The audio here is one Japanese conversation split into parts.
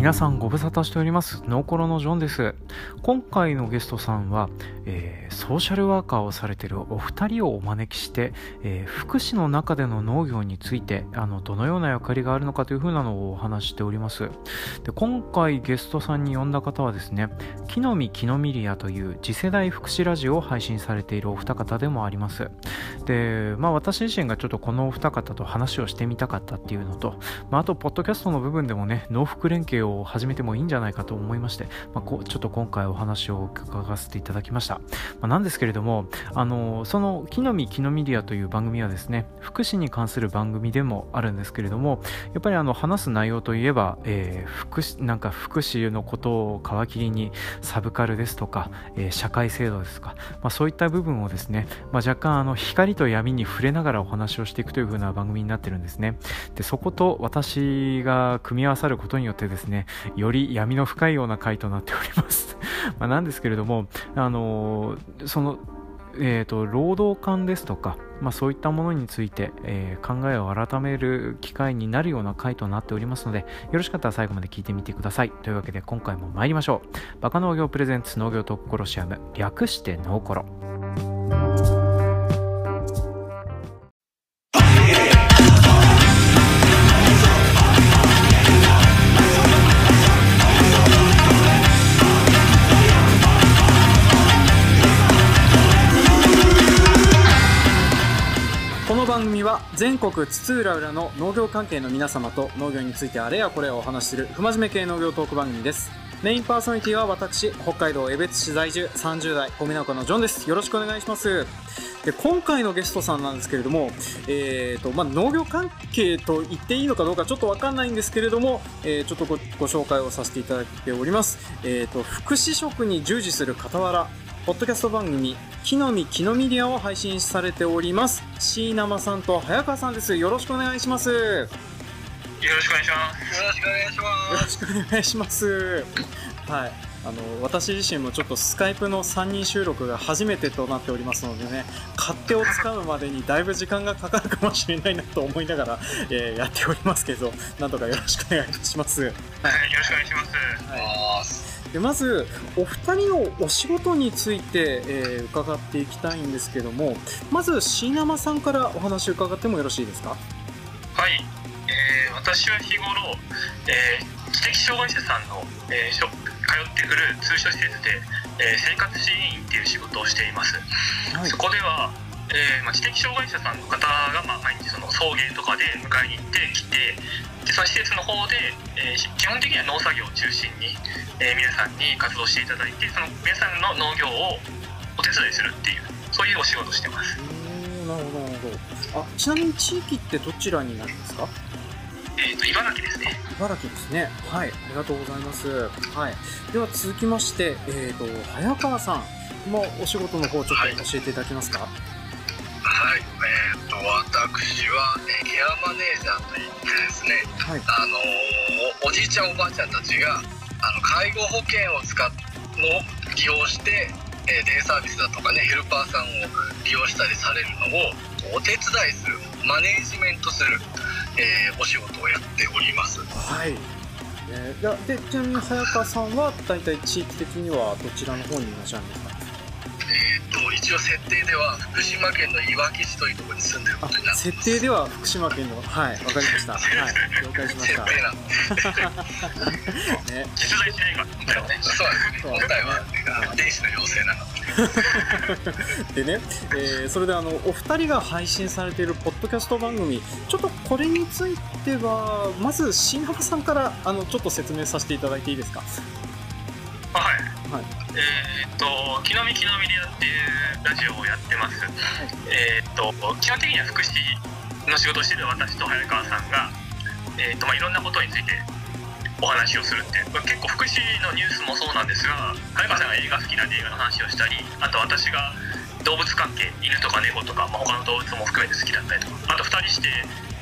皆さんご無沙汰しております。ノーコロのジョンです。今回のゲストさんは、えー、ソーシャルワーカーをされているお二人をお招きして、えー、福祉の中での農業についてあのどのような役割があるのかというふうなのをお話しております。で今回ゲストさんに呼んだ方はですね木の実木のミリアという次世代福祉ラジオを配信されているお二方でもあります。でまあ私自身がちょっとこのお二方と話をしてみたかったっていうのと、まあ、あとポッドキャストの部分でもね農福連携をを始めてもいいんじゃないかと思いまして、まあ、こちょっと今回お話を伺わせていただきました。まあ、なんですけれども、あのその木の実木のミディアという番組はですね、福祉に関する番組でもあるんですけれども、やっぱりあの話す内容といえば、えー、福祉なんか福祉のことを皮切りにサブカルですとか、えー、社会制度ですとか、まあ、そういった部分をですね、まあ、若干あの光と闇に触れながらお話をしていくという風な番組になってるんですね。でそこと私が組み合わさることによってですね、より闇の深いような回となっております。まなんですけれども、あのー、その、えーと、労働観ですとか、まあ、そういったものについて、えー、考えを改める機会になるような回となっておりますのでよろしかったら最後まで聞いてみてください。というわけで今回も参りましょう。バカ農業プレゼンツ農業トッコロシアム略してノーコロ。番組は全国津々浦々の農業関係の皆様と農業についてあれやこれをお話しする不真面目系農業トーク番組です。メインパーソナリティは私北海道江別市在住30代米農家のジョンです。よろしくお願いします。で今回のゲストさんなんですけれども、えーとまあ、農業関係と言っていいのかどうかちょっと分かんないんですけれども、えー、ちょっとごご紹介をさせていただいております、えーと福祉職に従事する傍らポッドキャスト番組木の実木のミディアを配信されております。椎名さんと早川さんです。よろしくお願いします。よろしくお願いします。よろしくお願いします。よろしくお願いします。はい。あの私自身もちょっとスカイプの3人収録が初めてとなっておりますのでね勝手をつかむまでにだいぶ時間がかかるかもしれないなと思いながら、えー、やっておりますけどなんとかよろしくお願いします。はい、よろしくお願いします。はいでまずお二人のお仕事について、えー、伺っていきたいんですけどもまず椎名さんからお話を伺ってもよろしいですか？はい、えー、私は日頃、えー、知的障害者さんの、えー、通ってくる通所施設で、えー、生活支援員っていう仕事をしています、はい、そこではえーまあ、知的障害者さんの方が、まあ、毎日その送迎とかで迎えに行ってきてでその施設の方で、えー、基本的には農作業を中心に、えー、皆さんに活動していただいてその皆さんの農業をお手伝いするっていうそういうお仕事してます。なるほどなるほど。あちなみに地域ってどちらになるんですか？えと茨城ですね。茨城ですね。はいありがとうございます。はい。では続きましてえっ、ー、と早川さんもお仕事の方ちょっと教えていただけますか、はいはい、えーと、私は、えケアマネージャーといってですね、はい、あのおじいちゃんおばあちゃんたちがあの介護保険を使っの利用して、えー、デイサービスだとかねヘルパーさんを利用したりされるのをお手伝いするマネージメントする、えー、お仕事をやっております。はい。えー、でちなみに早川さんは大体地域的にはどちらの方にいらっしゃるんですか？一応設定では福島県のいわき市というところに住んでることになって設定では福島県のはいわかりました。はい了解しました。設定なん ね。実在しないかね。そうですね。本体は電子の妖精なので。ね、えー、それであのお二人が配信されているポッドキャスト番組ちょっとこれについてはまず新浜さんからあのちょっと説明させていただいていいですか？はい、はい、えー、っと「木の実木の実でやっていうラジオをやってます、はい、えー、っと基本的には福祉の仕事をしている私と早川さんが、えー、っとまあ、いろんなことについてお話をするって結構福祉のニュースもそうなんですが早川さんが映画好きなんで映画の話をしたりあと私が動物関係犬とか猫とか、まあ、他の動物も含めて好きだったりとかあと2人して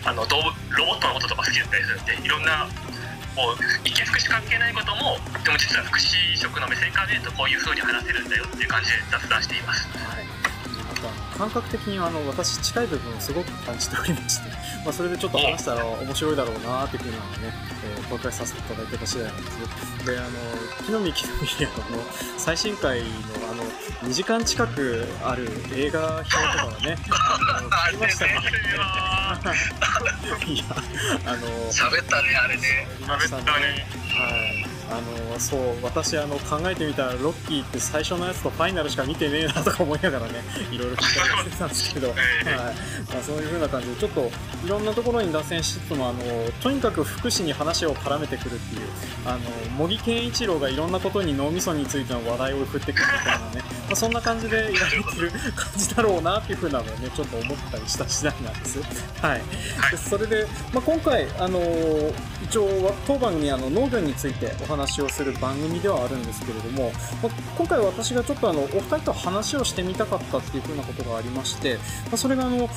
あの動物ロボットのこととか好きだったりするんでいろんなこう一見福祉関係ないこともでも実は福祉職の目線から見るとこういうふうに話せるんだよっていう感じで雑談しています。はい感覚的にあの私近い部分をすごく感じておりまして、まあ、それでちょっと話したら面白いだろうなっていうふうなのをね、えー、公開させていただいてた次第なんですであの木の実木の実の最新回のあの2時間近くある映画表とかはね ありましたね いやあの喋ったねあれね喋ったね。はいあのそう私あの考えてみたらロッキーって最初のやつとファイナルしか見てねえなとか思いながらね いろいろ聞いたりしてたんですけど、はい。まあ、そういう風な感じでちょっといろんなところに脱線しつつもあのとにかく福祉に話を絡めてくるっていうあの茂木健一郎がいろんなことに脳みそについての話題を振ってくるみたいなね、まあ、そんな感じでやられてる感じだろうなっていう風なのをねちょっと思ったりした次第なんです。はい、でそれで、まあ、今回あの一応当番組あの農業についてお話話をする番組ではあるんですけれども、ま今回私がちょっとあのお二人と話をしてみたかったっていうふうなことがありまして、まそれがあの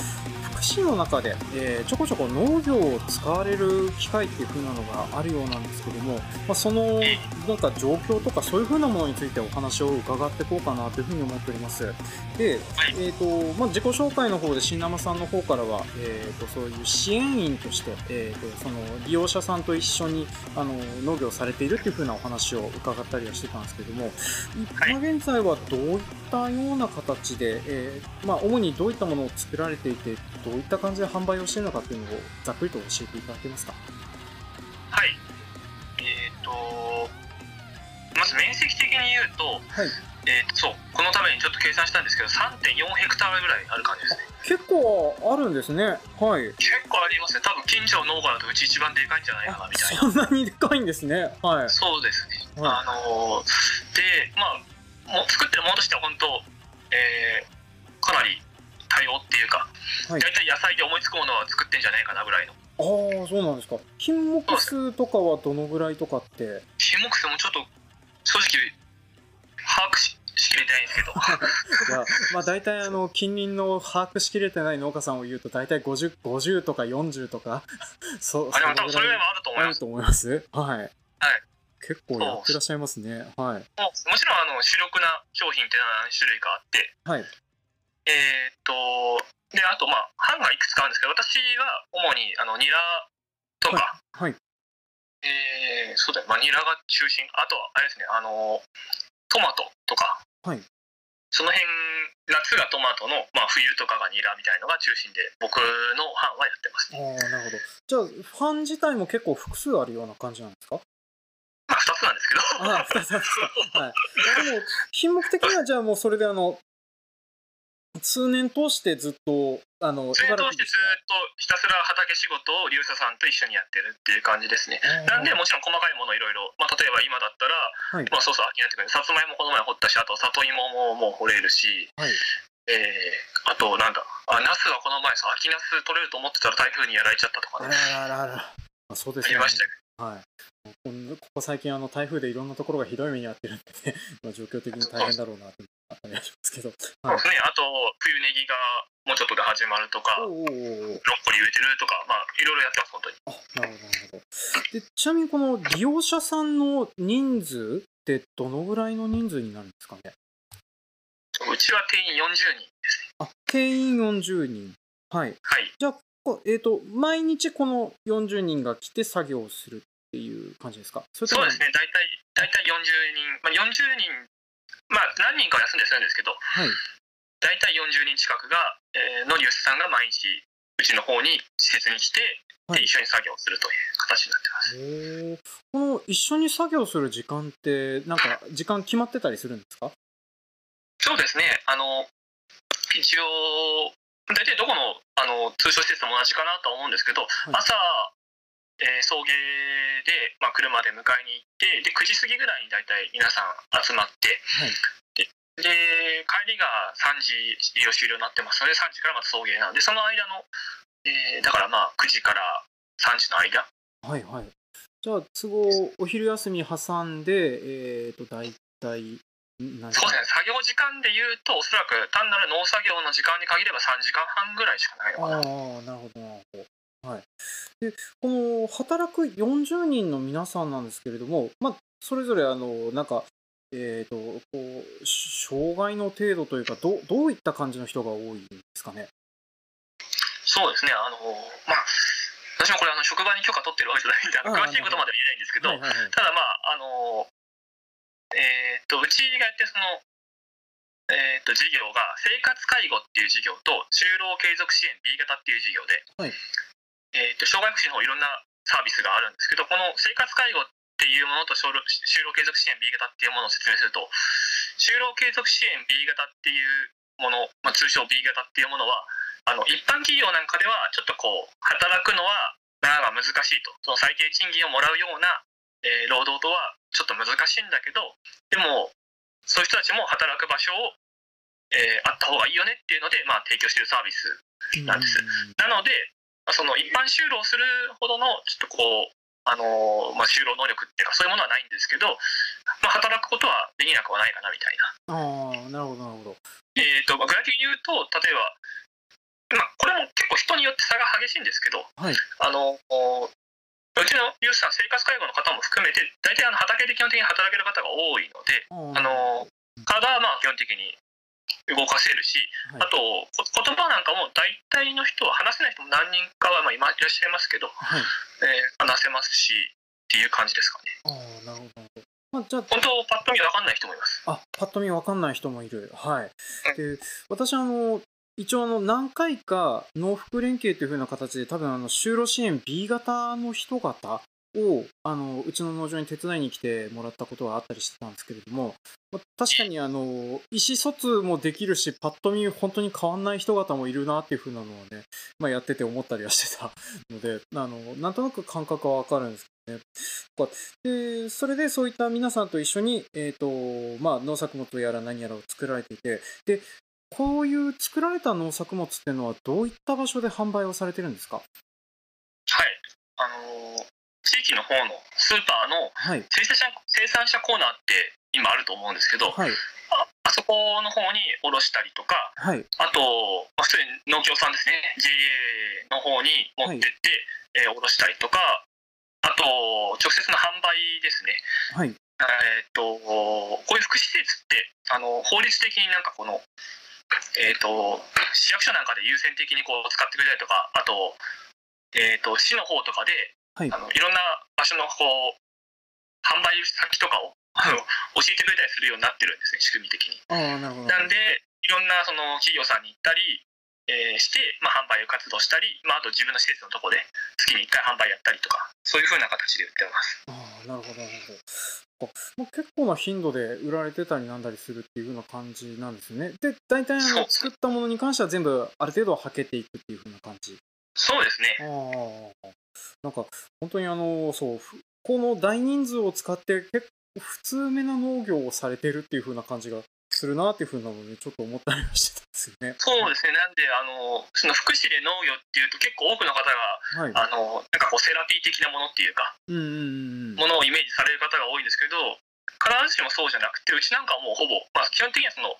市の中で、えー、ちょこちょこ農業を使われる機会っていう風なのがあるようなんですけども、まあ、そのなんか状況とかそういう風なものについてお話を伺っていこうかなという風に思っております。で、えーとまあ、自己紹介の方で新生さんの方からは、えーと、そういう支援員として、えーと、その利用者さんと一緒にあの農業されているっていう風なお話を伺ったりはしてたんですけども、今現在はどういったような形で、えー、まあ、主にどういったものを作られていて、どういった感じで販売をしているのかっていうのをざっくりと教えていただけますか？はい。えっ、ー、とまず面積的に言うと、はい。えー、そうこのためにちょっと計算したんですけど3.4ヘクタールぐらいある感じですね。結構あるんですね。はい。結構ありますね。多分近所の農家だとうち一番でかいんじゃないかなみたいな。そんなにでかいんですね。はい。そうですね、はい、あのでまあも作ってるものとしては本当、えー、かなり多様っていうか、はい、大体野菜で思いつくものは作ってんじゃないかなぐらいの。ああそうなんですか。品目数とかはどのぐらいとかって？品目数もちょっと正直把握ししきれてないんですけど。いやまあ大体あの近隣の把握しきれてない農家さんを言うと大体 50, 50とか40とか。そあでも多分それぐらいもあると思います。あると思います？はい。はい。結構やってらっしゃいますね。はい。ももちろんあの主力な商品っていうのは何種類かあって。はいえー、っと、で、あと、まあ、版がいくつかあるんですけど、私は主に、あの、ニラとか、はい。はい、えー、そうだよ、まあ、ニラが中心。あとは、あれですね、あの、トマトとか、はい。その辺、夏がトマトの、まあ、冬とかがニラみたいのが中心で、僕の版はやってます、ね。ああ、なるほど。じゃあ、版自体も結構複数あるような感じなんですか？まあ、2つなんですけど。ああ、2つなんですか。はい。でも、品目的にはじゃあもうそれであの、数年通してずっとあの通してずっとひたすら畑仕事を流沙さんと一緒にやってるっていう感じですね。なんでもちろん細かいものいろいろ、まあ、例えば今だったら、はい、まあ、そうそう秋になってくるさつまいもこの前掘ったしあと里芋ももう掘れるし、はい、えー、あとなんだあナスがこの前さ秋ナス取れると思ってたら台風にやられちゃったとかね。あらららら。そうですね。ありましたはい、ここ最近あの台風でいろんなところがひどい目に遭ってるんでね、まあ、状況的に大変だろうなとあったりしますけど、はい、そうですねあと冬ネギがもうちょっとで始まるとかブロッコリー植えてるとかまあいろいろやってます本当に。あなるほどなるほど。でちなみにこの利用者さんの人数ってどのぐらいの人数になるんですかね？うちは定員40人ですね。あ定員40人。はい、はい、じゃあえーと、と毎日この40人が来て作業するっていう感じですか？そそうですね、大体大体40人、まあ、40人、まあ、何人かは休んでるんですけど、はい、大体40人近くが、えー、のリウスさんが毎日、うちの方に施設に来て、はい、一緒に作業するという形になってます。この一緒に作業する時間って、なんか時間決まってたりするんですか？そうですね、あの一応、大体どこのあの通所施設も同じかなとは思うんですけど、はい、朝えー、送迎で、まあ、車で迎えに行ってで9時過ぎぐらいに大体皆さん集まって、はい、でで帰りが3時利用終了になってますので3時からまた送迎なんでその間の、えー、だからまあ9時から3時の間。はいはい。じゃあ都合お昼休み挟んでえっ、ー、と大体そうですね。作業時間でいうとおそらく単なる農作業の時間に限れば3時間半ぐらいしかないのかな。ああなるほどなるほど。はい、でこの働く40人の皆さんなんですけれども、まあ、それぞれあのなんかえっ、ー、と、こう、障害の程度というか、どどういった感じの人が多いんですかね？そうですね、あの、まあ、私もこれあの職場に許可取ってるわけじゃないんで、詳しいことまでは言えないんですけど、はいはいはい、ただまあ、あの、えっ、ー、と、うちがやってその、えーと、事業が生活介護っていう事業と就労継続支援 B 型っていう事業で、はい、えーと、障害福祉の方いろんなサービスがあるんですけどこの生活介護っていうものと就労継続支援 B 型っていうものを説明すると就労継続支援 B 型っていうもの、まあ、通称 B 型っていうものはあの一般企業なんかではちょっとこう働くのはなかなか難しいとその最低賃金をもらうような、えー、労働とはちょっと難しいんだけどでもそういう人たちも働く場所を、えー、あった方がいいよねっていうので、まあ、提供しているサービスなんです。なのでその一般就労するほどのちょっとこうあのまあ、就労能力っていうかそういうものはないんですけど、まあ、働くことはできなくはないかなみたいな。あなるほどなるほど。えーとまあ、具体的に言うと例えば、まあ、これも結構人によって差が激しいんですけど、はい、あのうちのユースさん生活介護の方も含めて大体あの畑で基本的に働ける方が多いので、あの体はまあ基本的に動かせるし、はい、あと言葉なんかも大体の人は話せない人も何人かはまあ今いらっしゃいますけど、はい、えー、話せますしっていう感じですかね。あなるほどまあ、じゃあ本当パッと見分かんない人もいます。あパッと見分かんない人もいる。はい。で私あの一応あの何回か農福連携というふうな形で多分あの就労支援 B 型の人方をあのうちの農場に手伝いに来てもらったことはあったりしてたんですけれども、まあ、確かにあの意思疎通もできるしパッと見本当に変わんない人方もいるなっていうふうなのはね、まあ、やってて思ったりはしてたのであのなんとなく感覚はわかるんですけどね。でそれでそういった皆さんと一緒に、えーとまあ、農作物やら何やらを作られていてでこういう作られた農作物っていうのはどういった場所で販売をされてるんですか？はいあの地域の方のスーパーの生産者,、生産者コーナーって今あると思うんですけど、はい、ああそこの方に卸したりとか、はい、あと、まあ、普通に農協さんですね。JA の方に持ってって、はい、えー、卸したりとかあと直接の販売ですね、はい。えーと、こういう福祉施設ってあの法律的になんかこの、えーと、市役所なんかで優先的にこう使ってくれたりとかあと,、えーと市の方とかではい、あのいろんな場所のこう販売先とかを、はい、教えてくれたりするようになってるんですね仕組み的に。あなるほどなんでいろんなその企業さんに行ったり、えー、して、まあ、販売を活動したり、まあ、あと自分の施設のとこで月に1回販売やったりとかそういうふうな形で売ってます。あなるほどなるほどまあ、結構な頻度で売られてたりなんだりするっていう風な感じなんですね。で、大体あの作ったものに関しては全部ある程度はけていくっていう風な感じ。そうですね。あなんか、本当にあの、そう、この大人数を使って結構普通めな農業をされてるっていう風な感じがするなっていう風なのにちょっと思ったりはしてたんですよね。そうですね。なんで、あの、その福祉で農業っていうと結構多くの方が、はい、あの、なんかこうセラピー的なものっていうか、うんうんうん、ものをイメージされる方が多いんですけど、必ずしもそうじゃなくて、うちなんかはもうほぼ、まあ基本的にはその、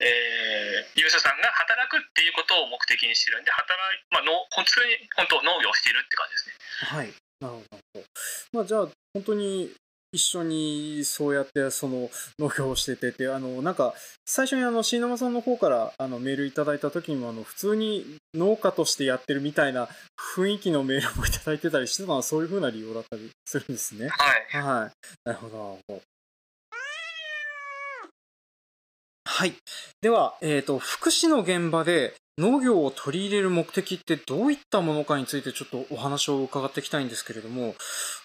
えー、利用者さんが働くっていうことを目的にしてるんで、働い、まあ、の普通に本当農業をしているって感じですね。はい。なるほど。まあ、じゃあ、本当に一緒にそうやってその農業をしててて、あの、なんか、最初にあの、椎名さんの方からあのメールいただいた時にも、あの、普通に農家としてやってるみたいな雰囲気のメールもいただいてたりしてたのは、そういうふうな理由だったりするんですね。はい。はい。なるほど。はい。では、えっ、ー、と、福祉の現場で農業を取り入れる目的ってどういったものかについてちょっとお話を伺っていきたいんですけれども、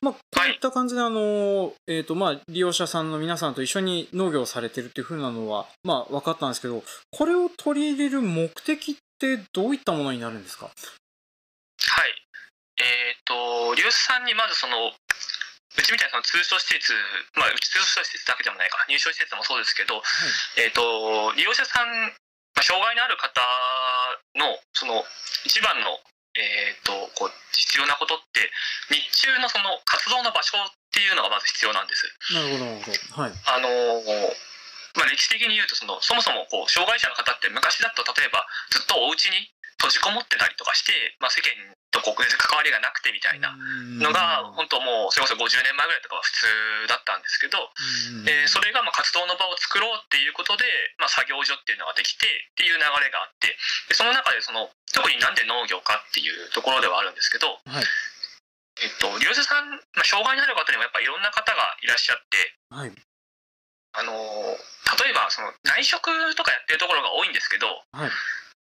まあ、こういった感じで、あの、えっ、ー、と、まあ、利用者さんの皆さんと一緒に農業をされてるっていうふうなのは、まあ、分かったんですけど、これを取り入れる目的ってどういったものになるんですか？はい。えっ、ー、と、利用者さんにまずその、うちみたいなその通所施設、まあ、うち通所施設だけでもないか、入所施設もそうですけど、はい、えっ、ー、と、利用者さん、まあ、障害のある方の、その、一番の、えっ、ー、と、こう、必要なことって、日中のその活動の場所っていうのがまず必要なんです。なるほど、なるほど。はい。あのまあ、歴史的に言うとその、そもそもこう障害者の方って昔だと例えばずっとお家に閉じこもってたりとかして、まあ、世間とこう全然関わりがなくてみたいなのが本当もうそれこそ50年前ぐらいとかは普通だったんですけど、えー、それがまあ活動の場を作ろうっていうことで、まあ、作業所っていうのができてっていう流れがあってでその中でその特になんで農業かっていうところではあるんですけど、はい。えっと、利用者さん、まあ、障害のある方にもやっぱいろんな方がいらっしゃって、はい、あの例えばその内職とかやってるところが多いんですけど、はい、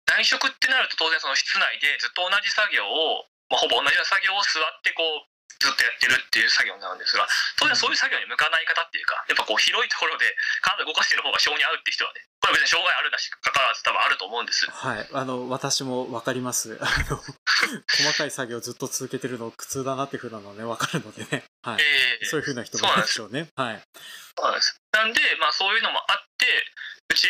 内職ってなると当然その室内でずっと同じ作業を、まあ、ほぼ同じような作業を座ってこうずっとやってるっていう作業なんですが当然そういう作業に向かない方っていうかやっぱこう広いところで体動かしてる方が性に合うっていう人はねこれは別に障害あるなしかかわらず多分あると思うんです。はい。あの私も分かります。あの細かい作業をずっと続けてるの苦痛だなっていうふうなのね分かるのでね、はい。えー、そういうふうな人もいるでしょうねはいそうなんです。なんでまあそういうのもあってうち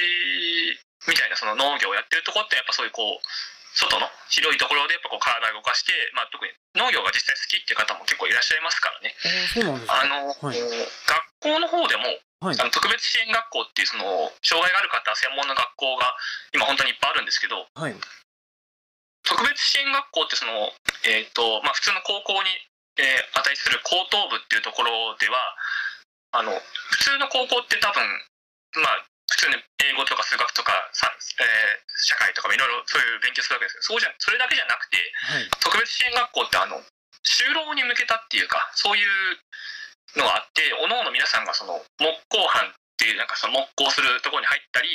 みたいなその農業をやってるとこってやっぱそういうこう外の広いところでやっぱこう体を動かして、まあ、特に農業が実際好きっていう方も結構いらっしゃいますからね。あの、はい、学校の方でも、はい、あの特別支援学校っていうその障害がある方専門の学校が今本当にいっぱいあるんですけど、はい、特別支援学校ってその、えーとまあ、普通の高校に、えー、値する高等部っていうところではあの普通の高校って多分まあ普通に英語とか数学とかさ、えー、社会とかいろいろそういう勉強するわけですけどそうじゃそれだけじゃなくて、はい、特別支援学校ってあの就労に向けたっていうかそういうのがあっておのおの皆さんがその木工班っていうなんかその木工するところに入ったり、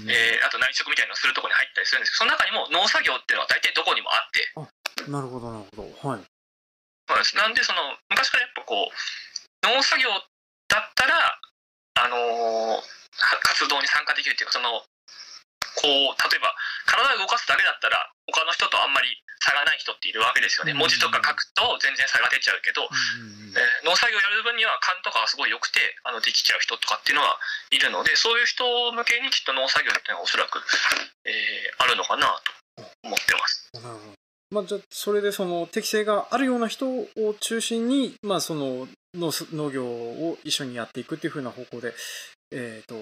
うん、えー、あと内職みたいなのをするところに入ったりするんですけどその中にも農作業っていうのは大体どこにもあって。なるほどなるほど。はい。そうです。なんでその昔からやっぱこう農作業だったらあのー活動に参加できるっていうかそのこう例えば体を動かすだけだったら他の人とあんまり差がない人っているわけですよね、文字とか書くと全然差が出ちゃうけど、えー、農作業やる分には勘とかがすごい良くてあのできちゃう人とかっていうのはいるのでそういう人向けにきっと農作業っていうのがおそらく、えー、あるのかなと思ってます。まあ、じゃそれでその適性があるような人を中心に、まあ、その農業を一緒にやっていくっていうふうな方向でえっ、ー、と、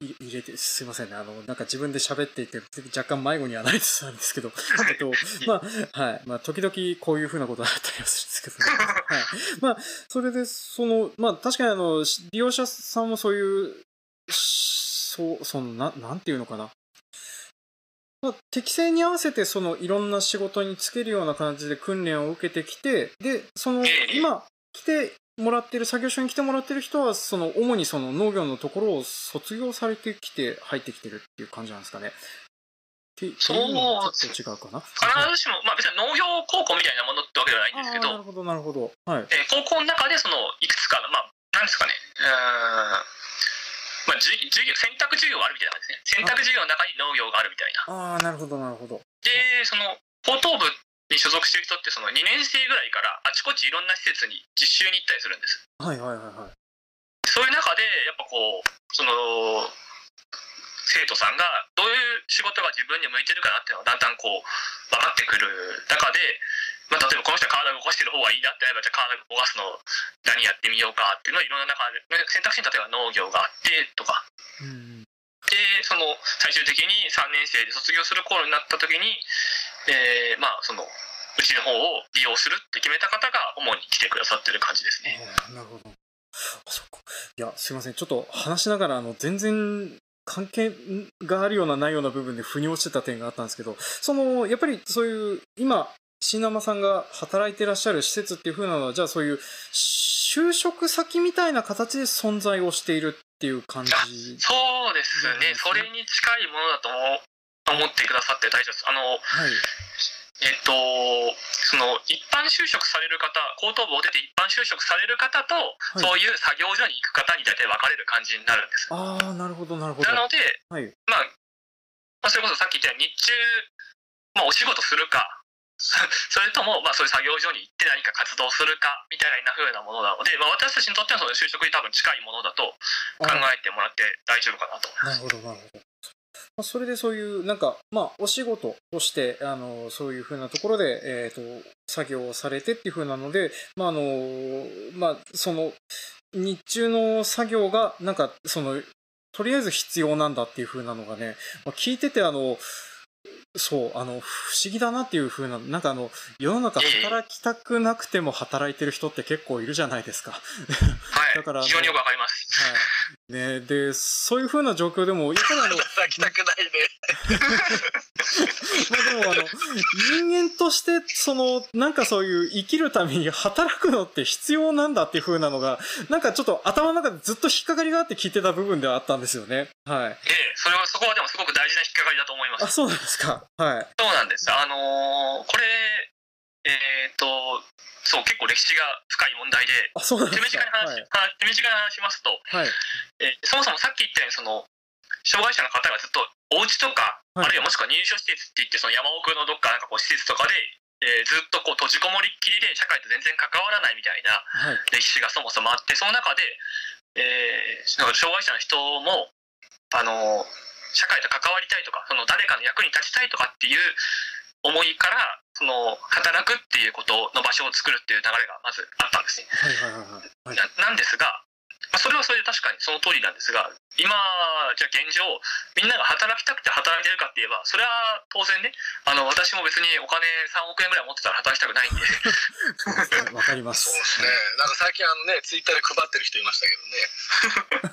入れて、すいませんね。あの、なんか自分で喋っていて、若干迷子にはなりつつあるんですけど、えっと、まあ、はい。まあ、時々こういうふうなことがあったりはするんですけど、ね、はい。まあ、それで、その、まあ、確かにあの、利用者さんもそういう、そう、その、な、なんていうのかな。まあ、適正に合わせて、その、いろんな仕事につけるような感じで訓練を受けてきて、で、その、今、来てもらってる、作業所に来てもらってる人は、その、主にその農業のところを卒業されてきて、入ってきてるっていう感じなんですかね。そう、ちょっと違うかな？必ずしも、まあ別に農業高校みたいなものってわけではないんですけど、なるほど、なるほど。はい。えー、高校の中でその、いくつかの、まあ、なんですかね、うん、まあ、授業、選択授業があるみたいな感じですね。選択授業の中に農業があるみたいな。ああ、なるほど、なるほど。で、その、高等部に所属してる人ってその2年生ぐらいからあちこちいろんな施設に実習に行ったりするんです。はいはいはいはい。そういう中でやっぱこうその生徒さんがどういう仕事が自分に向いてるかなっていうのがだんだんこう分かってくる中で、まあ、例えばこの人は体を動かしてる方がいいなってあればじゃあ体を動かすの何やってみようかっていうのをいろんな中で選択肢に例えば農業があってとか。うんでその最終的に3年生で卒業する頃になった時にえー、まあそのうちの方を利用するって決めた方が主に来てくださってる感じですね。なるほど。あそっか。いや、すいません。ちょっと話しながら、あの、全然関係があるようなないような部分で腑に落ちてた点があったんですけど、その、やっぱりそういう、今、新生さんが働いてらっしゃる施設っていう風なのは、じゃあそういう就職先みたいな形で存在をしているっていう感じ、ね、そうですね。それに近いものだと思ってくださって大丈夫です。あの、はい、えっと、その一般就職される方、高等部を出て一般就職される方と、はい、そういう作業所に行く方に大体分かれる感じになるんです。ああ、なるほど、なるほど。なので、はい、まあ、まあ、それこそさっき言ったように日中、まあ、お仕事するか、それとも、まあ、そういう作業所に行って何か活動するかみたいな風なものなので、まあ、私たちにとってはその就職に多分近いものだと考えてもらって大丈夫かなと思います。なるほど、なるほど。まあ、それでそういう、なんか、まあ、お仕事として、あの、そういうふうなところで、えっ、ー、と、作業をされてっていうふうなので、まあ、あの、まあ、その、日中の作業が、なんか、その、とりあえず必要なんだっていうふうなのがね、まあ、聞いてて、あの、そう、あの、不思議だなっていう風な、なんかあの、世の中働きたくなくても働いてる人って結構いるじゃないですか。はい。だから、非常によくわかります。はい。ねで、そういう風な状況でも、やっぱりあの、働きたくないね。まあでもあの、人間として、その、なんかそういう生きるために働くのって必要なんだっていう風なのが、なんかちょっと頭の中でずっと引っかかりがあって聞いてた部分ではあったんですよね。はい。ええ、それは、そこはでもすごく大事な引っかかりだと思います。あ、そうなんですか。はい。そうなんです。あのー、これ、えっ、ー、と、そう、結構歴史が深い問題で、あ、そうなんですか手短に話、はい、手短に話しますと、はい、えー、そもそもさっき言ったように、その、障害者の方がずっとお家とか、はい、あるいはもしくは入所施設って言って、その山奥のどっかなんかこう施設とかで、えー、ずっとこう閉じこもりっきりで社会と全然関わらないみたいな歴史がそもそもあって、その中で、えー、障害者の人も、あの社会と関わりたいとか、その誰かの役に立ちたいとかっていう思いから、その働くっていうことの場所を作るっていう流れがまずあったんですね。はいはいはい。はい、なんですが、まあ、それはそれで確かにその通りなんですが今じゃあ現状みんなが働きたくて働いてるかって言えばそれは当然ねあの私も別にお金3億円ぐらい持ってたら働きたくないんで。わかります。そうですね。なんか最近あのねツイッターで配ってる人いましたけどね。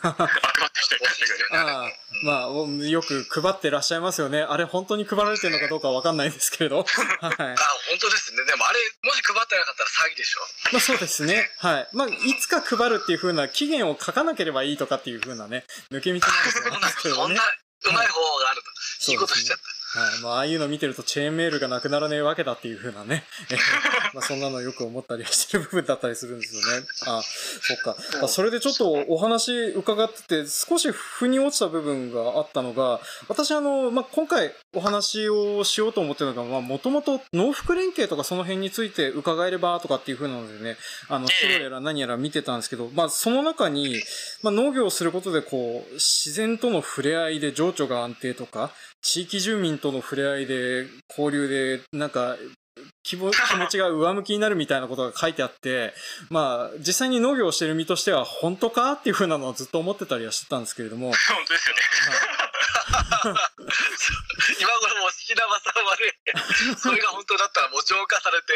あ配ってる人いましたけどね。まあよく配ってらっしゃいますよね。あれ本当に配られてるのかどうかわかんないんですけれど、はい、あ本当ですね。でもあれもし配ってなかったら詐欺でしょ。まあそうですね。はい。まあいつか配るっていうふうな期限を書かなければいいとかっていうふうなね、抜け道なんですけど ね。そんなうまい方があると。いいことしちゃった。はい。まあ、ああいうの見てるとチェーンメールがなくならねえわけだっていう風なね。まあ、そんなのよく思ったりしてる部分だったりするんですよね。あ、そっか。まあ、それでちょっとお話伺ってて、少し腑に落ちた部分があったのが、私あの、まあ、今回お話をしようと思ってるのが、まあ、もともと農福連携とかその辺について伺えればとかっていう風なのでね、あの、資料やら何やら見てたんですけど、まあ、その中に、まあ、農業をすることでこう、自然との触れ合いで情緒が安定とか、地域住民との触れ合いで、交流で、なんか、気持ちが上向きになるみたいなことが書いてあって、まあ、実際に農業をしてる身としては、本当かっていうふうなのをずっと思ってたりはしてたんですけれども。本当ですよね。今頃も品川さんはね、それが本当だったらもう浄化されて、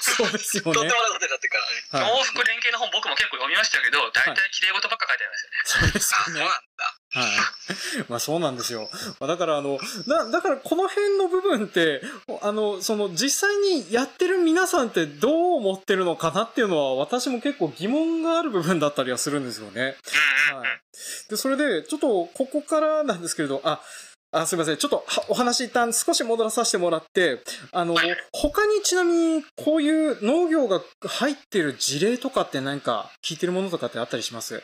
そうですよね。とんでもないことになってからね。往復連携の本僕も結構読みましたけど、大体綺麗事ばっか書いてありますよね。そうですよね。そうなんだ。はい。まあそうなんですよ。まあ、だからあの、だ、だからこの辺の部分って、あの、その実際にやってる皆さんってどう思ってるのかなっていうのは私も結構疑問がある部分だったりはするんですよね。はい。で、それで、ちょっとここからなんですけれど、あ、あすみません。ちょっとお話一旦少し戻らさせてもらって、あの、他にちなみにこういう農業が入ってる事例とかって何か聞いてるものとかってあったりします？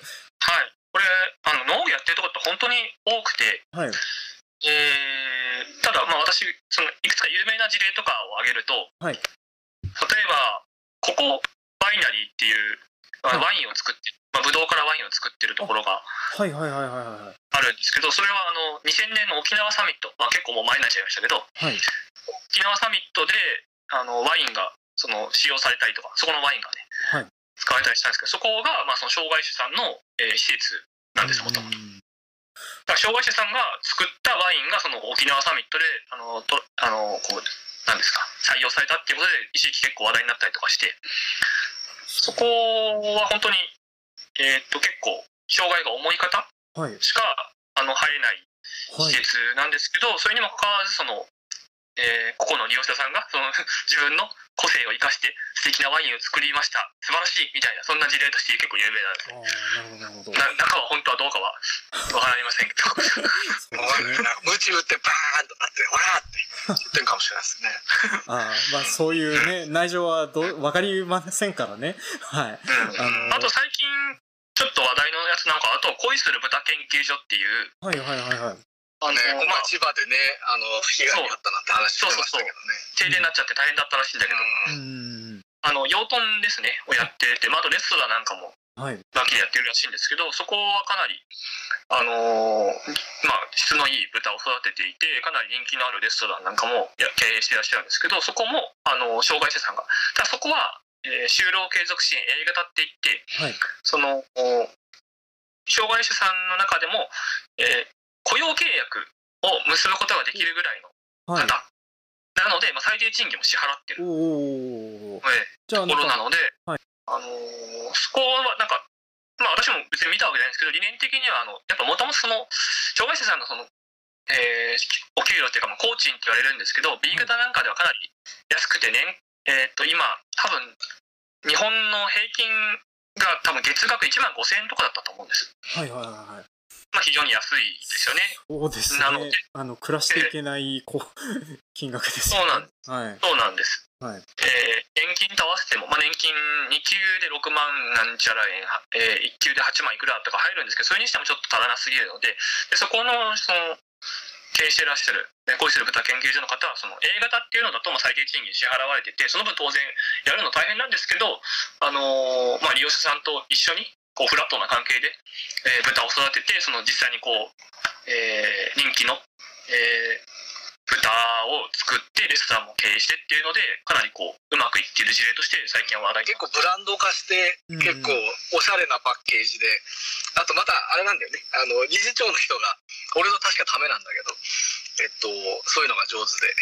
本当に多くて、はい、えー、ただ、まあ、私そのいくつか有名な事例とかを挙げると、はい、例えばここバイナリーっていう、ワインを作って、まあ、ブドウからワインを作ってるところがあるんですけどそれはあの2000年の沖縄サミット、まあ、結構もう前になっちゃいましたけど、はい、沖縄サミットであのワインがその使用されたりとかそこのワインがね、はい、使われたりしたんですけどそこが、まあ、その障害者さんの、えー、施設なんですもともと。障害者さんが作ったワインがその沖縄サミットであのとあのこうなんですか採用されたっていうことで一時期結構話題になったりとかして。そこは本当に、えー、っと結構障害が重い方しか、はい、あの入れない施設なんですけど、はい、それにもかかわらずそのえー、ここの利用者さんがその 自分の個性を生かして素敵なワインを作りました。素晴らしいみたいなそんな事例として結構有名なんですな中は本当はどうかは分かりませんけど。ムチ打ってバーンとなってわーって言ってるかもしれないですね。あまあそういうね内情はど分かりませんからね。はい、うん、あのー、あと最近ちょっと話題のやつなんかあと恋する豚研究所っていう。はいはいはいはいあの、ね、まあ、千葉でね、あの、被害に遭ったなんて話してましたけどね。停電になっちゃって大変だったらしいんだけど、うん、あの、養豚ですね、をやってて、まあ、あとレストランなんかも、はい。だけでやってるらしいんですけど、そこはかなり、あのー、まあ、質のいい豚を育てていて、かなり人気のあるレストランなんかもや経営してらっしゃるんですけど、そこも、あのー、障害者さんが、ただそこは、えー、就労継続支援 A 型って言って、はい、その、障害者さんの中でも、えー、雇用契約を結ぶことができるぐらいの方、なので、まあ、最低賃金も支払ってる。ところなので、はい、あのー、そこはなんか、まあ、私も別に見たわけじゃないんですけど理念的にはあのやっぱもともとその障害者さんのその、えー、お給料っていうか、まあ、工賃って言われるんですけど B 型なんかではかなり安くて年、えー、っと今多分日本の平均が多分月額1万5000円とかだったと思うんです。はいはいはい。まあ、非常に安いですよね。そうですね。なので、あの暮らしていけないこう 金額です、ね、そうなんです。はい、そうなんです。はい、えー、年金と合わせても、まあ、年金2級で6万なんちゃら円、えー、1級で8万いくらとか入るんですけど、それにしてもちょっと足らなすぎるので、でそこのその経営してらっしゃる、恋する豚研究所の方は、その A 型っていうのだと最低賃金支払われてて、その分当然やるの大変なんですけど、あのー、まあ、利用者さんと一緒にこうフラットな関係で、えー、豚を育ててその実際にこう、えー、人気の、えー、豚を作ってレストランも経営してっていうのでかなりこううまくいっている事例として最近は話題結構ブランド化して結構おしゃれなパッケージで、あとまたあれなんだよね。あの理事長の人が俺の確かためなんだけどえっと、そういうのが上手で、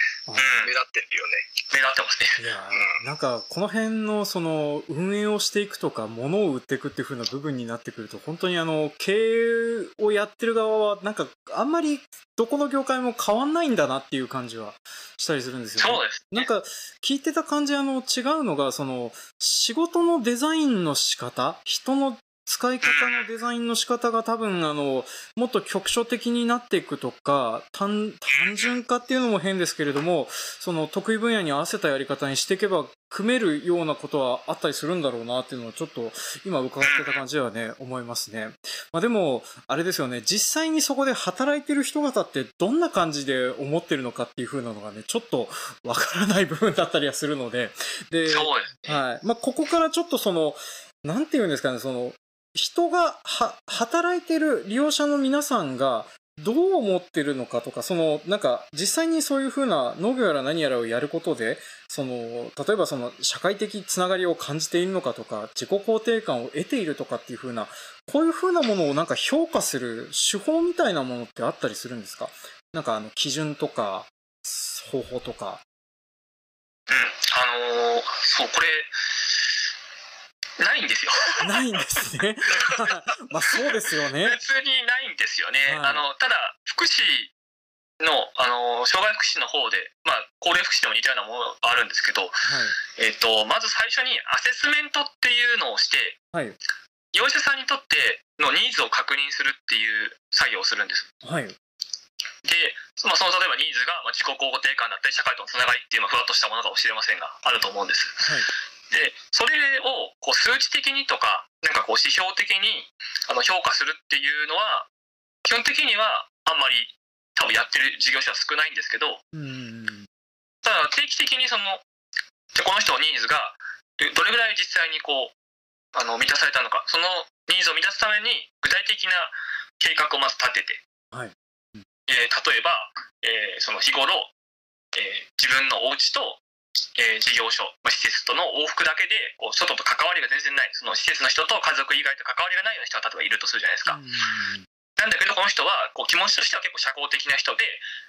目立ってるよね。目立ってますね。いや、うん、なんか、この辺の、その、運営をしていくとか、物を売っていくっていう風な部分になってくると、本当にあの、経営をやってる側は、なんか、あんまり、どこの業界も変わんないんだなっていう感じはしたりするんですよね。そうです、ね、なんか、聞いてた感じ、あの、違うのが、その、仕事のデザインの仕方、人の使い方のデザインの仕方が多分あのもっと局所的になっていくとか単純化っていうのも変ですけれどもその得意分野に合わせたやり方にしていけば組めるようなことはあったりするんだろうなっていうのをちょっと今伺ってた感じではね思いますね。まあ、でもあれですよね。実際にそこで働いてる人方ってどんな感じで思ってるのかっていう風なのがねちょっとわからない部分だったりはするので。で、はい。まあ、ここからちょっとそのなんていうんですかね、その、人が働いてる利用者の皆さんがどう思ってるのかとか、その、なんか、実際にそういうふうな農業やら何やらをやることで、その、例えばその、社会的つながりを感じているのかとか、自己肯定感を得ているとかっていうふうな、こういうふうなものをなんか評価する手法みたいなものってあったりするんですか？なんかあの、基準とか、方法とか。うん、あのー、そう、これ、ないんですよ。ないんですね。まあそうですよね。普通にないんですよね。はい、あのただ福祉のあの障害福祉の方で、まあ、高齢福祉でも似たようなものがあるんですけど、はい、えーと、まず最初にアセスメントっていうのをして、はい、利用者さんにとってのニーズを確認するっていう作業をするんです。はい、で、まあ、その例えばニーズが、まあ、自己肯定感だったり社会とのつながりっていう、まあ、ふわっとしたものかもしれませんがあると思うんです。はいでそれをこう数値的にとかなんかこう指標的にあの評価するっていうのは基本的にはあんまり多分やってる事業者は少ないんですけど、ただ定期的にそのじゃこの人のニーズがどれぐらい実際にこうあの満たされたのかそのニーズを満たすために具体的な計画をまず立てて、はい。えー、例えば、えー、その日頃、えー、自分のお家とえー、事業所、まあ、施設との往復だけでこう外と関わりが全然ない。その施設の人と家族以外と関わりがないような人が例えばいるとするじゃないですか。なんだけどこの人はこう気持ちとしては結構社交的な人で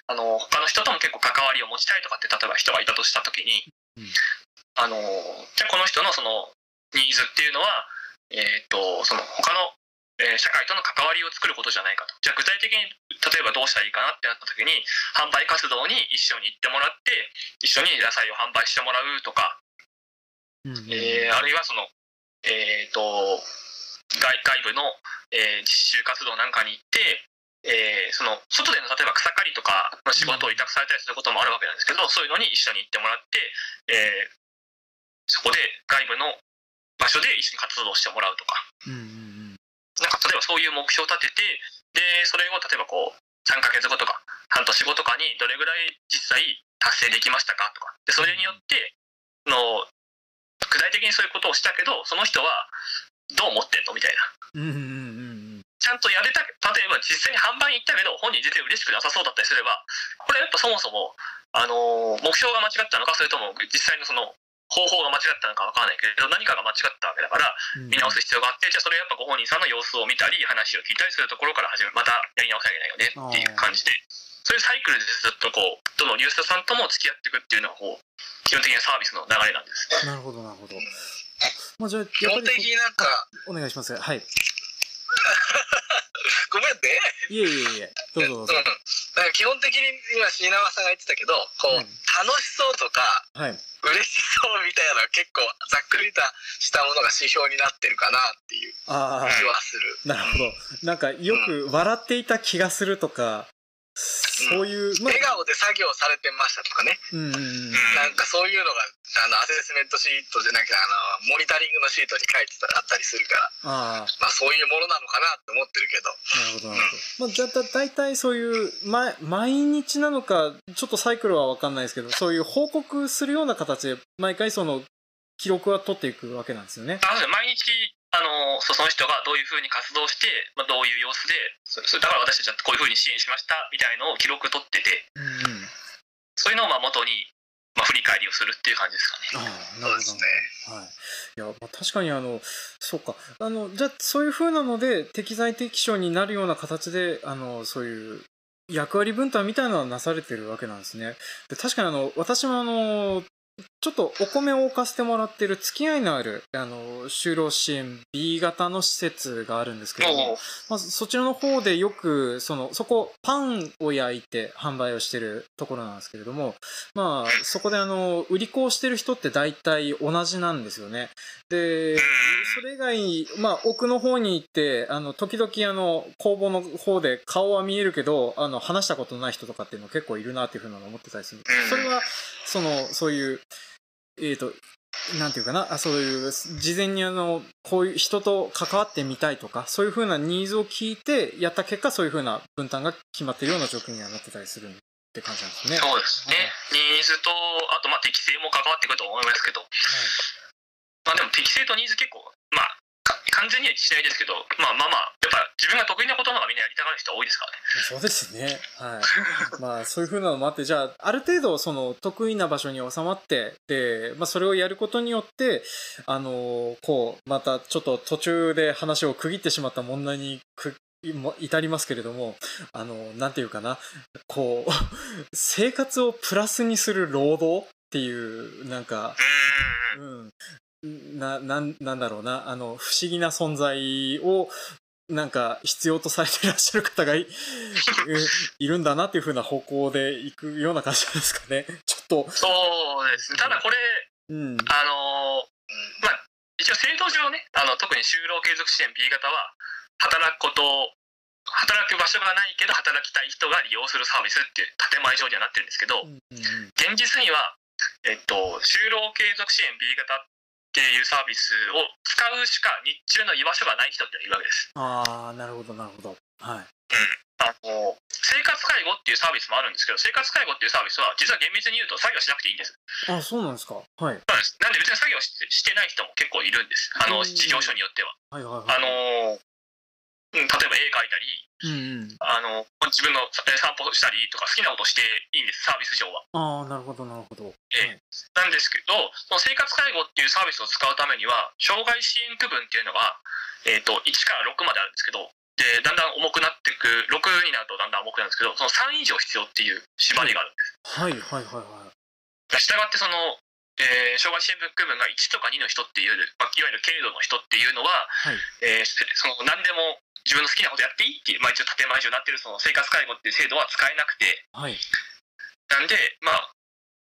あの他の人とも結構関わりを持ちたいとかって例えば人がいたとした時に、うん、あのじゃあこの人のそのニーズっていうのは、えーとその他のえー、社会との関わりを作ることじゃないかと。じゃあ具体的に例えばどうしたらいいかなってなった時に販売活動に一緒に行ってもらって一緒に野菜を販売してもらうとか、うん、えー、あるいはその、えーと、外外部の、えー、実習活動なんかに行って、えー、その外での例えば草刈りとかの仕事を委託されたりすることもあるわけなんですけど、そういうのに一緒に行ってもらって、えー、そこで外部の場所で一緒に活動してもらうとか。うんなんか例えばそういう目標を立ててでそれを例えばこう3ヶ月後とか半年後とかにどれぐらい実際達成できましたか？とか。でそれによっての具体的にそういうことをしたけどその人はどう思ってんの？みたいな。ちゃんとやれた例えば実際に販売に行ったけど本人全然嬉しくなさそうだったりすればこれやっぱそもそも、あの目標が間違ったのかそれとも実際のその方法が間違ったのか分からないけど何かが間違ったわけだから見直す必要があって、じゃあそれやっぱご本人さんの様子を見たり話を聞いたりするところから始めまたやり直さなきゃいけないよねっていう感じでそういうサイクルでずっとこうどの利用者さんとも付き合っていくっていうのがこう基本的なサービスの流れなんです。なるほどなるほど、まあ、じゃあ基本的になんかお願いします。はい ごめんね。いえいえいえ、どうぞどうぞ。うん、だから基本的に今、椎名さんが言ってたけど、こう、楽しそうとか、はい、嬉しそうみたいな結構ざっくりとしたものが指標になってるかなっていう気はする。なるほど。なんかよく笑っていた気がするとか、そういう、まあ、笑顔で作業されてましたとかね、うんうん、なんかそういうのがあのアセスメントシートじゃなくてあのモニタリングのシートに書いてあったりするから。あ、まあ、そういうものなのかなって思ってるけど。なるほどなるほど、まあ、だだ大体そういう、ま、毎日なのかちょっとサイクルは分かんないですけどそういう報告するような形で毎回その記録は取っていくわけなんですよね。毎日あのその人がどういうふうに活動して、まあ、どういう様子でそれだから私たちはこういうふうに支援しましたみたいのを記録取ってて、うん、そういうのをまあ元に、まあ、振り返りをするっていう感じですかね。あなるほどね。はい。いや、まあ、確かにあの、そうか。あの、じゃあ、そういうふうなので、適材適所になるような形で、あの、そういう役割分担みたいなのはなされてるわけなんですね。で確かにあの、私もあの、ちょっとお米を置かせてもらってる付き合いのある、あの、就労支援 B 型の施設があるんですけども、まずそちらの方でよく、その、そこ、パンを焼いて販売をしてるところなんですけれども、まあ、そこであの、売り子をしてる人って大体同じなんですよね。で、それ以外、まあ、奥の方に行って、あの、時々あの、工房の方で顔は見えるけど、あの、話したことない人とかっていうの結構いるなっていうふうなのを思ってたりするそれは、その、そういう、えっ、ー、と、なんていうかな、あそういう、事前にあの、こういう人と関わってみたいとか、そういうふうなニーズを聞いて、やった結果、そういうふうな分担が決まっているような状況にはなってたりするって感じなんですね。そうですね。ニーズと、あと、まあ、適性も関わってくると思いますけど、はい、まあでも適性とニーズ結構、まあ、完全にはしないですけど、まあまあまあ、やっぱ自分が得意なことの方がみんなやりたがる人多いですからね。そうですね。はい。まあそういうふうなのもあって、じゃあ、ある程度その得意な場所に収まって、で、まあそれをやることによって、あの、こう、またちょっと途中で話を区切ってしまった問題にく至りますけれども、あの、なんていうかな、こう、生活をプラスにする労働っていう、なんか、うん、な、なん、なんだろうな、あの、不思議な存在を、なんか必要とされていらっしゃる方がい いるんだなっていうふうな方向でいくような感じですかね。ちょっと。そうですね。ただこれ、うん、あの、まあ、一応制度上ね、あの、特に就労継続支援 B 型は、働くこと働く場所がないけど働きたい人が利用するサービスっていう建前上にはなってるんですけど、うんうん、現実には、えっと、就労継続支援 B 型っっていうサービスを使うしか日中の居場所がない人っているわけです。ああ、なるほど、なるほど。はい。うん。あの、生活介護っていうサービスもあるんですけど、生活介護っていうサービスは、実は厳密に言うと作業しなくていいんです。あそうなんですか。はい。そうです。なんで別に作業ししてない人も結構いるんです。あの、事業所によっては。はいはいはい。あの例えば絵描いたり、うんうん、あの自分の散歩したりとか好きなことしていいんですサービス上は。ああなるほどなるほど。ええ、なんですけどその生活介護っていうサービスを使うためには障害支援区分っていうのが、えーと、1から6まであるんですけどでだんだん重くなっていく6になるとだんだん重くなるんですけどその3以上必要っていう縛りがあるんです。はいはいはいはい。したがってそのえー、障害支援区分が1とか2の人っていう、まあ、いわゆる軽度の人っていうのは、はい。えー、その何でも自分の好きなことやっていいっていう、まあ、一応建前上になってるその生活介護っていう制度は使えなくて、はい、なんで、まあ、